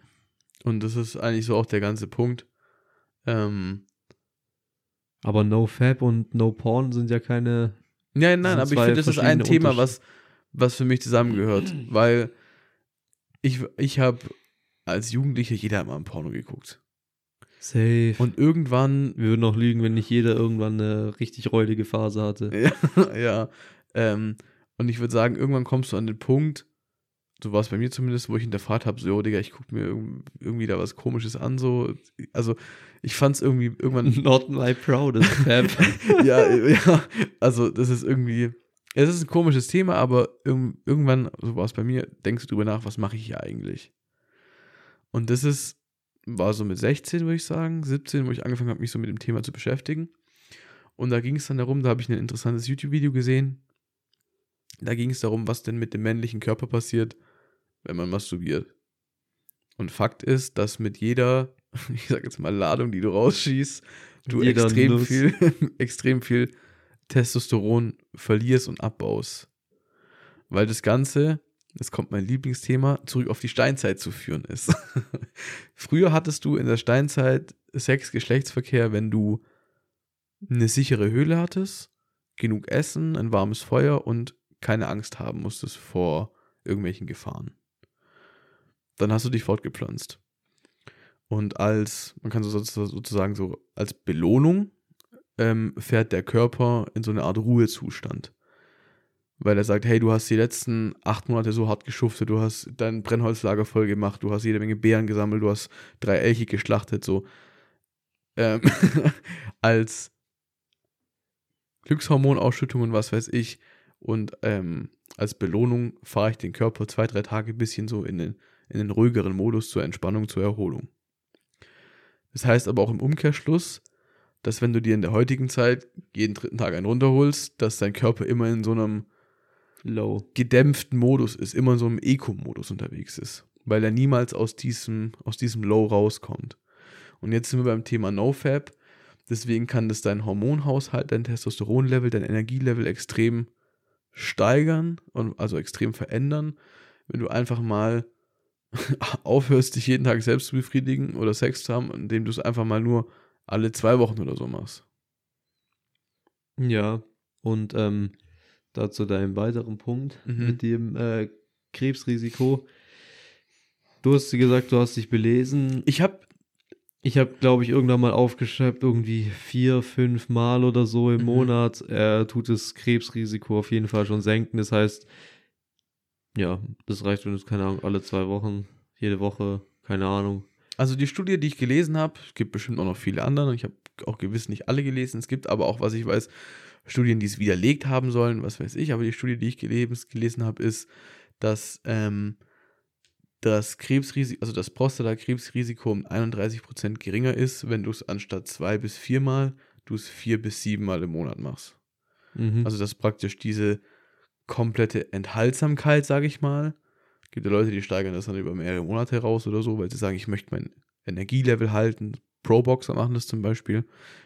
Und das ist eigentlich so auch der ganze Punkt. Ähm, Aber No Fab und No Porn sind ja keine. nein, nein, aber ich finde, das ist ein Thema, was, was für mich zusammengehört. weil ich, ich habe als Jugendlicher jeder hat mal ein Porno geguckt. Safe. Und irgendwann, wir würden auch lügen, wenn nicht jeder irgendwann eine richtig räudige Phase hatte. ja, *laughs* ja ähm, und ich würde sagen, irgendwann kommst du an den Punkt, so war es bei mir zumindest, wo ich hinterfragt habe, so, jo, Digga, ich gucke mir irg- irgendwie da was Komisches an, so, also ich fand es irgendwie irgendwann *laughs* Not my proudest Fab. *laughs* ja, ja, also das ist irgendwie, es ist ein komisches Thema, aber irg irgendwann, so war es bei mir, denkst du drüber nach, was mache ich hier eigentlich? Und das ist, war so mit 16, würde ich sagen, 17, wo ich angefangen habe, mich so mit dem Thema zu beschäftigen. Und da ging es dann darum, da habe ich ein interessantes YouTube-Video gesehen. Da ging es darum, was denn mit dem männlichen Körper passiert, wenn man masturbiert. Und Fakt ist, dass mit jeder, *laughs* ich sag jetzt mal, Ladung, die du rausschießt, du Jeder extrem Nuss. viel, *laughs* extrem viel Testosteron verlierst und abbaust. Weil das Ganze, das kommt mein Lieblingsthema, zurück auf die Steinzeit zu führen ist. *laughs* Früher hattest du in der Steinzeit Sex, Geschlechtsverkehr, wenn du eine sichere Höhle hattest, genug Essen, ein warmes Feuer und keine Angst haben musstest vor irgendwelchen Gefahren. Dann hast du dich fortgepflanzt. Und als, man kann so sozusagen so, als Belohnung ähm, fährt der Körper in so eine Art Ruhezustand. Weil er sagt, hey, du hast die letzten acht Monate so hart geschuftet, du hast dein Brennholzlager voll gemacht, du hast jede Menge Beeren gesammelt, du hast drei Elche geschlachtet, so. Ähm, *laughs* als Glückshormonausschüttung und was weiß ich. Und ähm, als Belohnung fahre ich den Körper zwei, drei Tage ein bisschen so in den, in den ruhigeren Modus zur Entspannung, zur Erholung. Das heißt aber auch im Umkehrschluss, dass wenn du dir in der heutigen Zeit jeden dritten Tag einen runterholst, dass dein Körper immer in so einem Low. gedämpften Modus ist, immer in so einem Eco-Modus unterwegs ist, weil er niemals aus diesem, aus diesem Low rauskommt. Und jetzt sind wir beim Thema NoFab. Deswegen kann das dein Hormonhaushalt, dein Testosteronlevel, dein Energielevel extrem steigern und also extrem verändern, wenn du einfach mal *laughs* aufhörst, dich jeden Tag selbst zu befriedigen oder Sex zu haben, indem du es einfach mal nur alle zwei Wochen oder so machst. Ja, und ähm, dazu deinem weiteren Punkt mhm. mit dem äh, Krebsrisiko. Du hast gesagt, du hast dich belesen. Ich habe, ich habe, glaube ich, irgendwann mal aufgeschrieben, irgendwie vier, fünf Mal oder so im mhm. Monat. Er tut das Krebsrisiko auf jeden Fall schon senken. Das heißt, ja, das reicht, es, keine Ahnung, alle zwei Wochen, jede Woche, keine Ahnung. Also die Studie, die ich gelesen habe, es gibt bestimmt auch noch viele andere. Ich habe auch gewiss nicht alle gelesen. Es gibt aber auch, was ich weiß, Studien, die es widerlegt haben sollen, was weiß ich. Aber die Studie, die ich gelesen, habe, ist, dass ähm, das Krebsrisiko, also das Prostatakrebsrisiko um 31% geringer ist, wenn du es anstatt zwei bis viermal, du es vier bis siebenmal im Monat machst. Mhm. Also dass praktisch diese komplette Enthaltsamkeit, sage ich mal, gibt ja Leute, die steigern das dann über mehrere Monate raus oder so, weil sie sagen, ich möchte mein Energielevel halten. Pro-Boxer machen das zum Beispiel.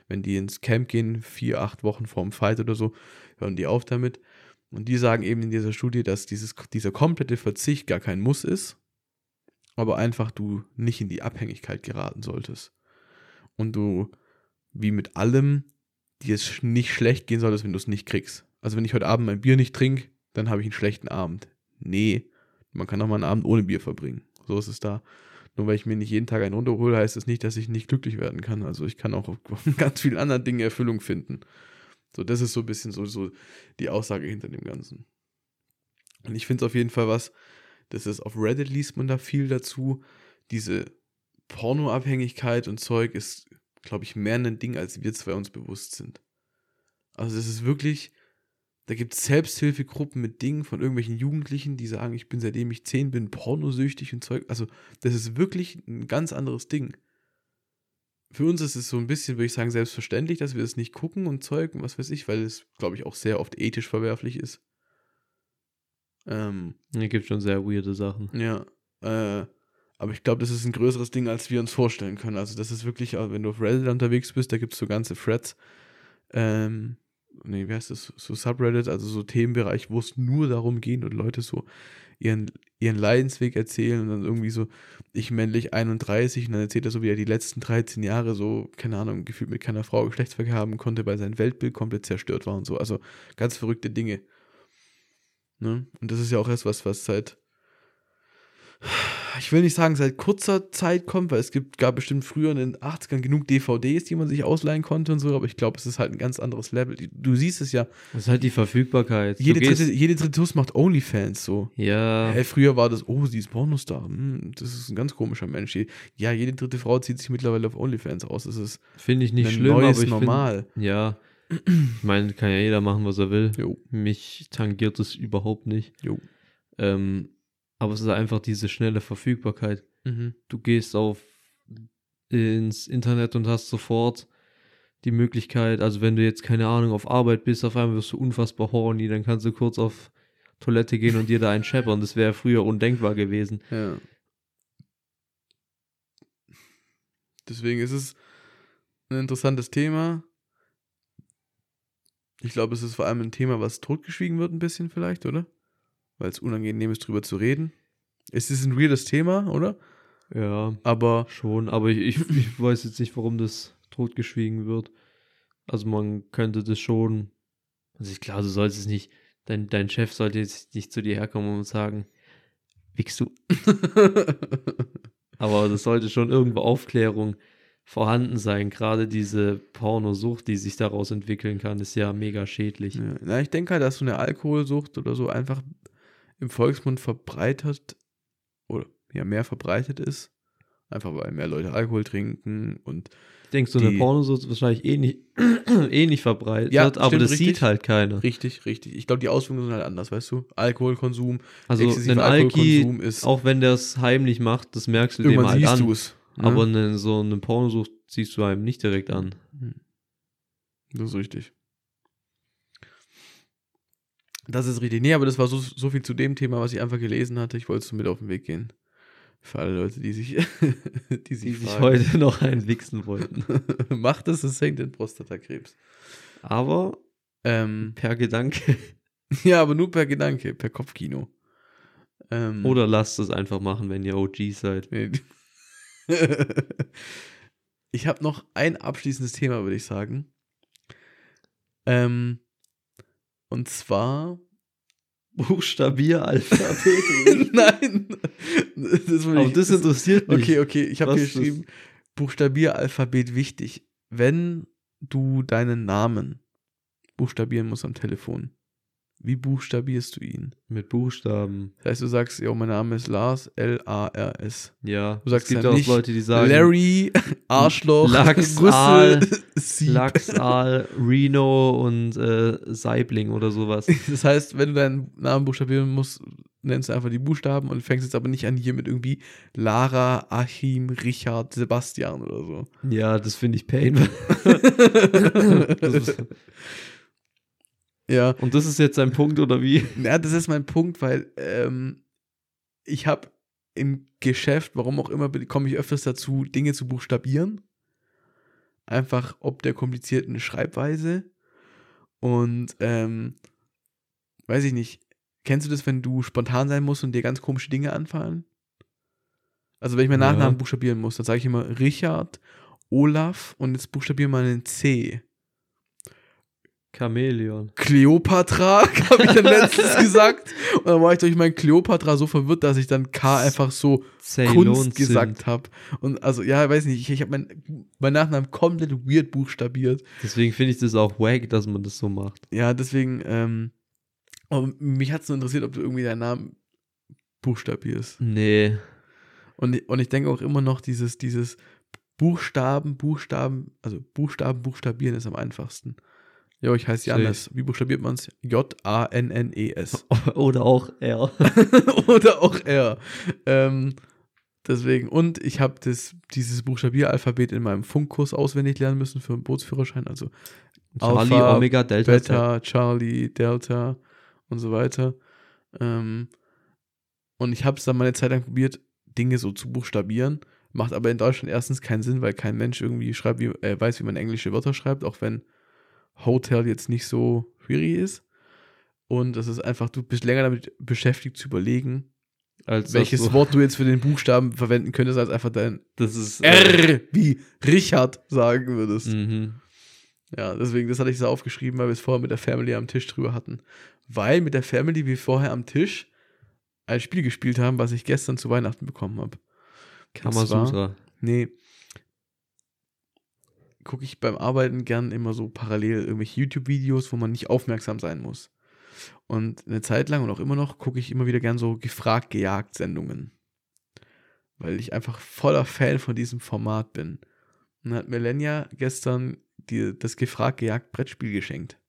Wenn die ins Camp gehen, vier, acht Wochen vorm Fight oder so, hören die auf damit. Und die sagen eben in dieser Studie, dass dieses, dieser komplette Verzicht gar kein Muss ist, aber einfach du nicht in die Abhängigkeit geraten solltest. Und du, wie mit allem, dir es nicht schlecht gehen solltest, wenn du es nicht kriegst. Also wenn ich heute Abend mein Bier nicht trinke, dann habe ich einen schlechten Abend. Nee, man kann auch mal einen Abend ohne Bier verbringen. So ist es da. Nur weil ich mir nicht jeden Tag einen runterhole, heißt das nicht, dass ich nicht glücklich werden kann. Also ich kann auch *laughs* auf ganz vielen anderen Dingen Erfüllung finden. So, das ist so ein bisschen so, so die Aussage hinter dem Ganzen. Und ich finde es auf jeden Fall was, das ist auf Reddit liest man da viel dazu. Diese Pornoabhängigkeit und Zeug ist, glaube ich, mehr ein Ding, als wir zwei uns bewusst sind. Also es ist wirklich, da gibt es Selbsthilfegruppen mit Dingen von irgendwelchen Jugendlichen, die sagen, ich bin seitdem ich zehn bin pornosüchtig und Zeug. Also, das ist wirklich ein ganz anderes Ding. Für uns ist es so ein bisschen, würde ich sagen, selbstverständlich, dass wir das nicht gucken und Zeug und was weiß ich, weil es, glaube ich, auch sehr oft ethisch verwerflich ist. Ähm, es gibt schon sehr weirde Sachen. Ja. Äh, aber ich glaube, das ist ein größeres Ding, als wir uns vorstellen können. Also, das ist wirklich, wenn du auf Reddit unterwegs bist, da gibt es so ganze Threads. Ähm, nee, wie heißt das, so Subreddit, also so Themenbereich, wo es nur darum geht und Leute so ihren, ihren Leidensweg erzählen und dann irgendwie so, ich männlich 31 und dann erzählt er so, wie er die letzten 13 Jahre so, keine Ahnung, gefühlt mit keiner Frau Geschlechtsverkehr haben konnte, weil sein Weltbild komplett zerstört war und so. Also ganz verrückte Dinge. Ne? Und das ist ja auch erst was, was seit ich will nicht sagen, seit kurzer Zeit kommt, weil es gibt, gab bestimmt früher in den 80ern genug DVDs, die man sich ausleihen konnte und so, aber ich glaube, es ist halt ein ganz anderes Level. Du siehst es ja. Das ist halt die Verfügbarkeit. Jede, dritte, jede dritte Tuss macht Onlyfans so. Ja. Hey, früher war das, oh, sie ist Pornostar. Hm, das ist ein ganz komischer Mensch. Ja, jede dritte Frau zieht sich mittlerweile auf Onlyfans aus. Das ist. Finde ich nicht schlimm, neues aber ich normal. Find, ja. Ich meine, kann ja jeder machen, was er will. Jo. Mich tangiert es überhaupt nicht. Jo. Ähm, aber es ist einfach diese schnelle Verfügbarkeit. Mhm. Du gehst auf ins Internet und hast sofort die Möglichkeit, also wenn du jetzt keine Ahnung auf Arbeit bist, auf einmal wirst du unfassbar horny, dann kannst du kurz auf Toilette gehen und dir da einen scheppern. Das wäre früher undenkbar gewesen. Ja. Deswegen ist es ein interessantes Thema. Ich glaube, es ist vor allem ein Thema, was totgeschwiegen wird, ein bisschen vielleicht, oder? Weil es unangenehm ist, drüber zu reden. Es ist ein weirdes Thema, oder? Ja. Aber. Schon, aber ich, ich, ich weiß jetzt nicht, warum das totgeschwiegen wird. Also man könnte das schon. Also ich klar, du sollst es nicht Dein, dein Chef sollte jetzt nicht zu dir herkommen und sagen, wickst du. *laughs* Aber das sollte schon irgendwo Aufklärung vorhanden sein. Gerade diese Pornosucht, die sich daraus entwickeln kann, ist ja mega schädlich. Ja, na, ich denke halt, dass so eine Alkoholsucht oder so einfach im Volksmund verbreitet oder ja mehr verbreitet ist. Einfach weil mehr Leute Alkohol trinken und Ich denke, so eine Die- Pornosucht ist wahrscheinlich eh nicht, *clears throat* eh nicht verbreitet, Ja, aber stimmt, das richtig. sieht halt keiner. richtig, richtig. Ich glaube, die Auswirkungen sind halt anders, weißt du? Alkoholkonsum, Also ein Alki, Alkoholkonsum ist auch wenn der es heimlich macht, das merkst du dem halt siehst an. du es. Ne? Aber eine, so eine Pornosucht siehst du einem nicht direkt an. Das ist richtig. Das ist richtig. Nee, aber das war so, so viel zu dem Thema, was ich einfach gelesen hatte. Ich wollte es mit auf den Weg gehen. Für alle Leute, die sich, die *laughs* Die sich, sich fragen. heute *laughs* noch einwichsen wollten. *laughs* Macht es, es senkt den Prostatakrebs. Aber Ähm, per Gedanke. ja, aber nur per Gedanke, per Kopfkino. Ähm, Oder lasst es einfach machen, wenn ihr OG seid. Ich habe noch ein abschließendes Thema, würde ich sagen. Ähm, und zwar. Buchstabieralphabet. *laughs* Nein! Das Aber ich- das interessiert mich. Okay, okay, ich habe hier geschrieben: Buchstabieralphabet wichtig. Wenn du deinen Namen buchstabieren musst am Telefon, wie buchstabierst du ihn? Mit Buchstaben. Das heißt, du sagst, ja, mein Name ist Lars, L-A-R-S. Ja. Du sagst es gibt ja auch nicht Leute, die sagen Larry, *laughs* Arschloch, Lachs, Rüssel, Aal, *laughs* Sieb. Lachsal, Reno und äh, Saibling oder sowas. *laughs* Das heißt, wenn du deinen Namen buchstabieren musst, nennst du einfach die Buchstaben und fängst jetzt aber nicht an hier mit irgendwie Lara, Achim, Richard, Sebastian oder so. Ja, das finde ich pain. Das ist- Ja, und das ist jetzt ein Punkt, oder wie? ja das ist mein Punkt, weil ähm, ich habe im Geschäft, warum auch immer, komme ich öfters dazu, Dinge zu buchstabieren. Einfach ob der komplizierten Schreibweise. Und ähm, weiß ich nicht, kennst du das, wenn du spontan sein musst und dir ganz komische Dinge anfallen? Also wenn ich meinen Ja. Nachnamen buchstabieren muss, dann sage ich immer Richard, Olaf und jetzt buchstabieren wir mal einen C. Chamäleon. Kleopatra, *laughs* habe ich dann letztens *laughs* gesagt. Und dann war ich durch mein Kleopatra so verwirrt, dass ich dann K einfach so Kunst gesagt habe. Und also, ja, weiß nicht, ich, ich habe mein, mein Nachnamen komplett weird buchstabiert. Deswegen finde ich das auch wack, dass man das so macht. Ja, deswegen, ähm, aber mich hat es nur interessiert, ob du irgendwie deinen Namen buchstabierst. Nee. Und, ich- und ich denke auch immer noch, dieses, dieses Buchstaben, Buchstaben, also Buchstaben, Buchstabieren ist am einfachsten. Jo, ich heiße. Janis. Wie buchstabiert man es? J-A-N-N-E-S. *laughs* Oder auch er. *laughs* Oder auch er. Ähm, deswegen, und ich habe dieses Buchstabieralphabet in meinem Funkkurs auswendig lernen müssen für einen Bootsführerschein. Also Charlie, Alpha, Omega, Delta. Beta, Charlie, Delta und so weiter. Ähm, und ich habe es dann mal eine Zeit lang probiert, Dinge so zu buchstabieren. Macht aber in Deutschland erstens keinen Sinn, weil kein Mensch irgendwie schreibt, wie, äh, weiß, wie man englische Wörter schreibt, auch wenn Hotel jetzt nicht so schwierig ist. Und das ist einfach, du bist länger damit beschäftigt zu überlegen, Als welches das, Wort du jetzt für den Buchstaben verwenden könntest, als einfach dein Das ist. äh, R wie Richard sagen würdest. Mhm. Ja, deswegen, das hatte ich so aufgeschrieben, weil wir es vorher mit der Family am Tisch drüber hatten. Weil mit der Family wir vorher am Tisch ein Spiel gespielt haben, was ich gestern zu Weihnachten bekommen habe. Kamasutra. Nee. Gucke ich beim Arbeiten gern immer so parallel irgendwelche YouTube-Videos, wo man nicht aufmerksam sein muss. Und eine Zeit lang und auch immer noch gucke ich immer wieder gern so gefragt gejagt Sendungen. Weil ich einfach voller Fan von diesem Format bin. Und hat Melania gestern die, das gefragt gejagt Brettspiel geschenkt.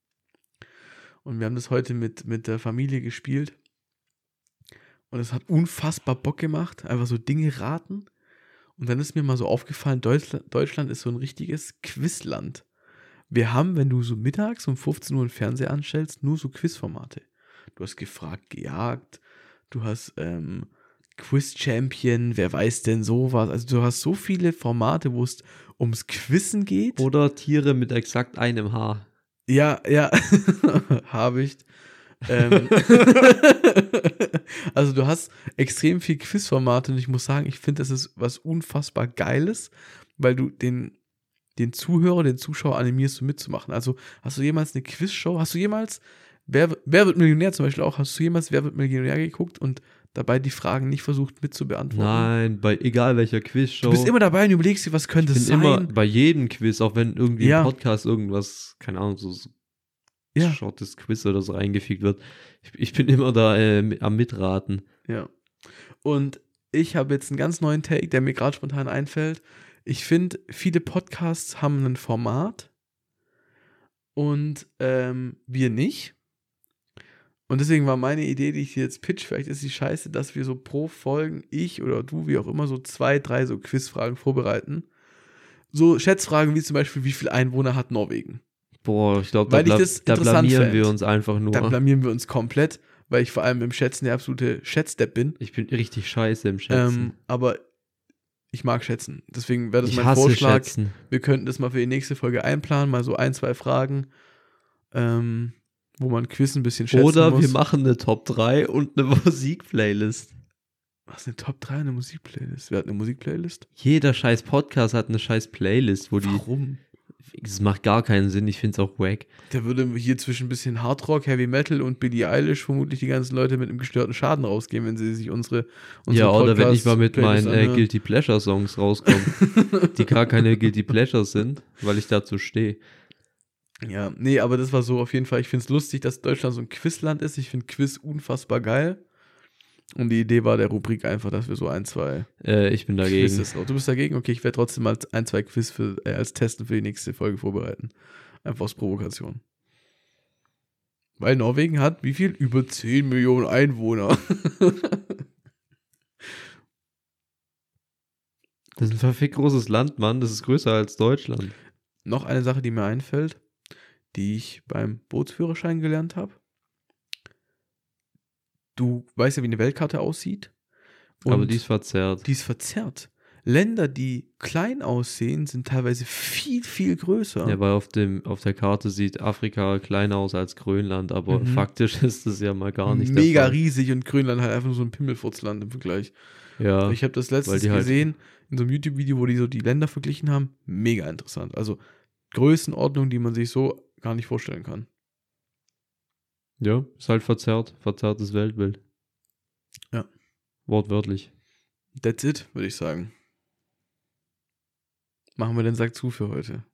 Und wir haben das heute mit, mit der Familie gespielt. Und es hat unfassbar Bock gemacht. Einfach so Dinge raten. Und dann ist mir mal so aufgefallen, Deutschland, ist so ein richtiges Quizland. Wir haben, wenn du so mittags um 15 Uhr einen Fernseher anstellst, nur so Quizformate. Du hast gefragt, gejagt, du hast ähm, Quiz Champion, wer weiß denn sowas. Also du hast so viele Formate, wo es ums Quizzen geht. Oder Tiere mit exakt einem Haar. Ja, ja, *laughs* habe ich. Ähm, *laughs* also du hast extrem viel Quizformate und ich muss sagen, ich finde, das ist was unfassbar Geiles, weil du den, den Zuhörer, den Zuschauer animierst, um mitzumachen. Also hast du jemals eine Quizshow, hast du jemals Wer, wer wird Millionär zum Beispiel auch? Hast du jemals Wer wird Millionär geguckt und dabei die Fragen nicht versucht mitzubeantworten? Nein, bei egal welcher Quizshow. Du bist immer dabei und überlegst dir, was könnte ich bin sein? immer bei jedem Quiz, auch wenn irgendwie Ja. im Podcast irgendwas, keine Ahnung, so ja, shortes Quiz oder so reingefügt wird. Ich, ich bin immer da äh, am Mitraten. ja. Und ich habe jetzt einen ganz neuen Take, der mir gerade spontan einfällt. Ich finde, viele Podcasts haben ein Format und ähm, wir nicht. Und deswegen war meine Idee, die ich dir jetzt pitch, vielleicht ist die scheiße, dass wir so pro Folgen, ich oder du, wie auch immer, so zwei, drei so Quizfragen vorbereiten. So Schätzfragen wie zum Beispiel, wie viele Einwohner hat Norwegen? Boah, ich glaube, da, ich bla da blamieren fänd. wir uns einfach nur. Da blamieren wir uns komplett, weil ich vor allem im Schätzen der absolute Schätzdepp bin. ich bin richtig scheiße im Schätzen. Ähm, aber ich mag schätzen. Deswegen wäre das ich mein hasse Vorschlag. Schätzen. Wir könnten das mal für die nächste Folge einplanen, mal so ein, zwei Fragen, ähm, wo man Quiz ein bisschen schätzen Oder muss. wir machen eine Top 3 und eine *laughs* Musikplaylist. Was eine Top 3 eine Musikplaylist? Wer hat eine Musikplaylist? Jeder scheiß Podcast hat eine scheiß Playlist, wo die. Warum? Das macht gar keinen Sinn, ich finde es auch wack. Der würde hier zwischen ein bisschen Hardrock, Heavy Metal und Billie Eilish vermutlich die ganzen Leute mit einem gestörten Schaden rausgehen, wenn sie sich unsere, unsere Ja, oder wenn ich mal mit meinen äh. Guilty Pleasure Songs rauskomme, *laughs* die gar keine Guilty Pleasures sind, weil ich dazu stehe. Ja, nee, aber das war so auf jeden Fall. Ich finde es lustig, dass Deutschland so ein Quizland ist. Ich finde Quiz unfassbar geil. Und die Idee war der Rubrik einfach, dass wir so ein, zwei Äh, ich bin dagegen. Quizzes. Du bist dagegen? Okay, ich werde trotzdem mal ein, zwei Quiz für, äh, als Testen für die nächste Folge vorbereiten. Einfach aus Provokation. Weil Norwegen hat wie viel? Über 10 Millionen Einwohner. *laughs* Das ist ein verfickt großes Land, Mann. Das ist größer als Deutschland. Noch eine Sache, die mir einfällt, die ich beim Bootsführerschein gelernt habe. Du weißt ja, wie eine Weltkarte aussieht. Aber die ist verzerrt. die ist verzerrt. Länder, die klein aussehen, sind teilweise viel, viel größer. Ja, weil auf, dem, auf der Karte sieht Afrika kleiner aus als Grönland, aber Mhm. faktisch *laughs* ist es ja mal gar nicht Mega riesig und Grönland halt einfach nur so ein Pimmelfurzland im Vergleich. Ja, Ich habe das letztens die halt- gesehen in so einem YouTube-Video, wo die so die Länder verglichen haben. Mega interessant. Also Größenordnung, die man sich so gar nicht vorstellen kann. Ja, ist halt verzerrt. Verzerrtes Weltbild. Ja. Wortwörtlich. That's it, würde ich sagen. Machen wir den Sack zu für heute.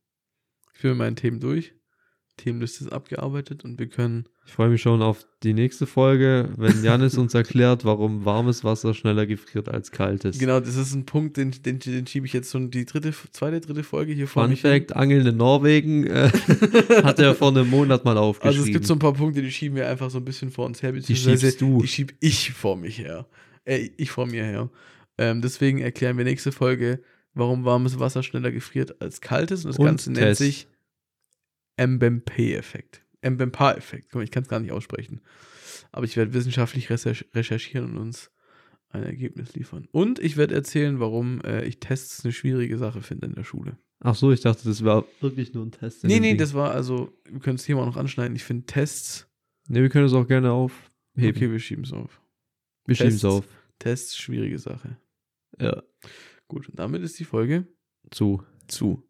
Ich führe meine Themen durch. Themenliste ist abgearbeitet und wir können. Ich freue mich schon auf die nächste Folge, wenn Janis uns erklärt, warum warmes Wasser schneller gefriert als kaltes. Genau, das ist ein Punkt, den, den, den schiebe ich jetzt schon die dritte, zweite, dritte Folge hier vor Fun mich. hin. Fact: Angeln in Norwegen äh, *laughs* hat er vor einem Monat mal aufgeschrieben. Also es gibt so ein paar Punkte, die schieben wir einfach so ein bisschen vor uns her, die schiebst du. die schieb ich vor mich her. Äh, ich vor mir her. Ähm, deswegen erklären wir nächste Folge, warum warmes Wasser schneller gefriert als kaltes. Und das Und Ganze nennt Test. sich Mbempe-Effekt. Mbempa-Effekt. Guck mal, Ich kann es gar nicht aussprechen. Aber ich werde wissenschaftlich recherch recherchieren und uns ein Ergebnis liefern. Und ich werde erzählen, warum äh, ich Tests eine schwierige Sache finde in der Schule. Ach so, ich dachte, das war wirklich nur ein Test. Nee, nee, Ding. das war also, wir können das Thema noch anschneiden. Ich finde Tests, Nee, wir können es auch gerne aufheben. okay, wir schieben es auf. wir schieben es auf. Tests, schwierige Sache. Ja. Gut, und damit ist die Folge Zu. zu.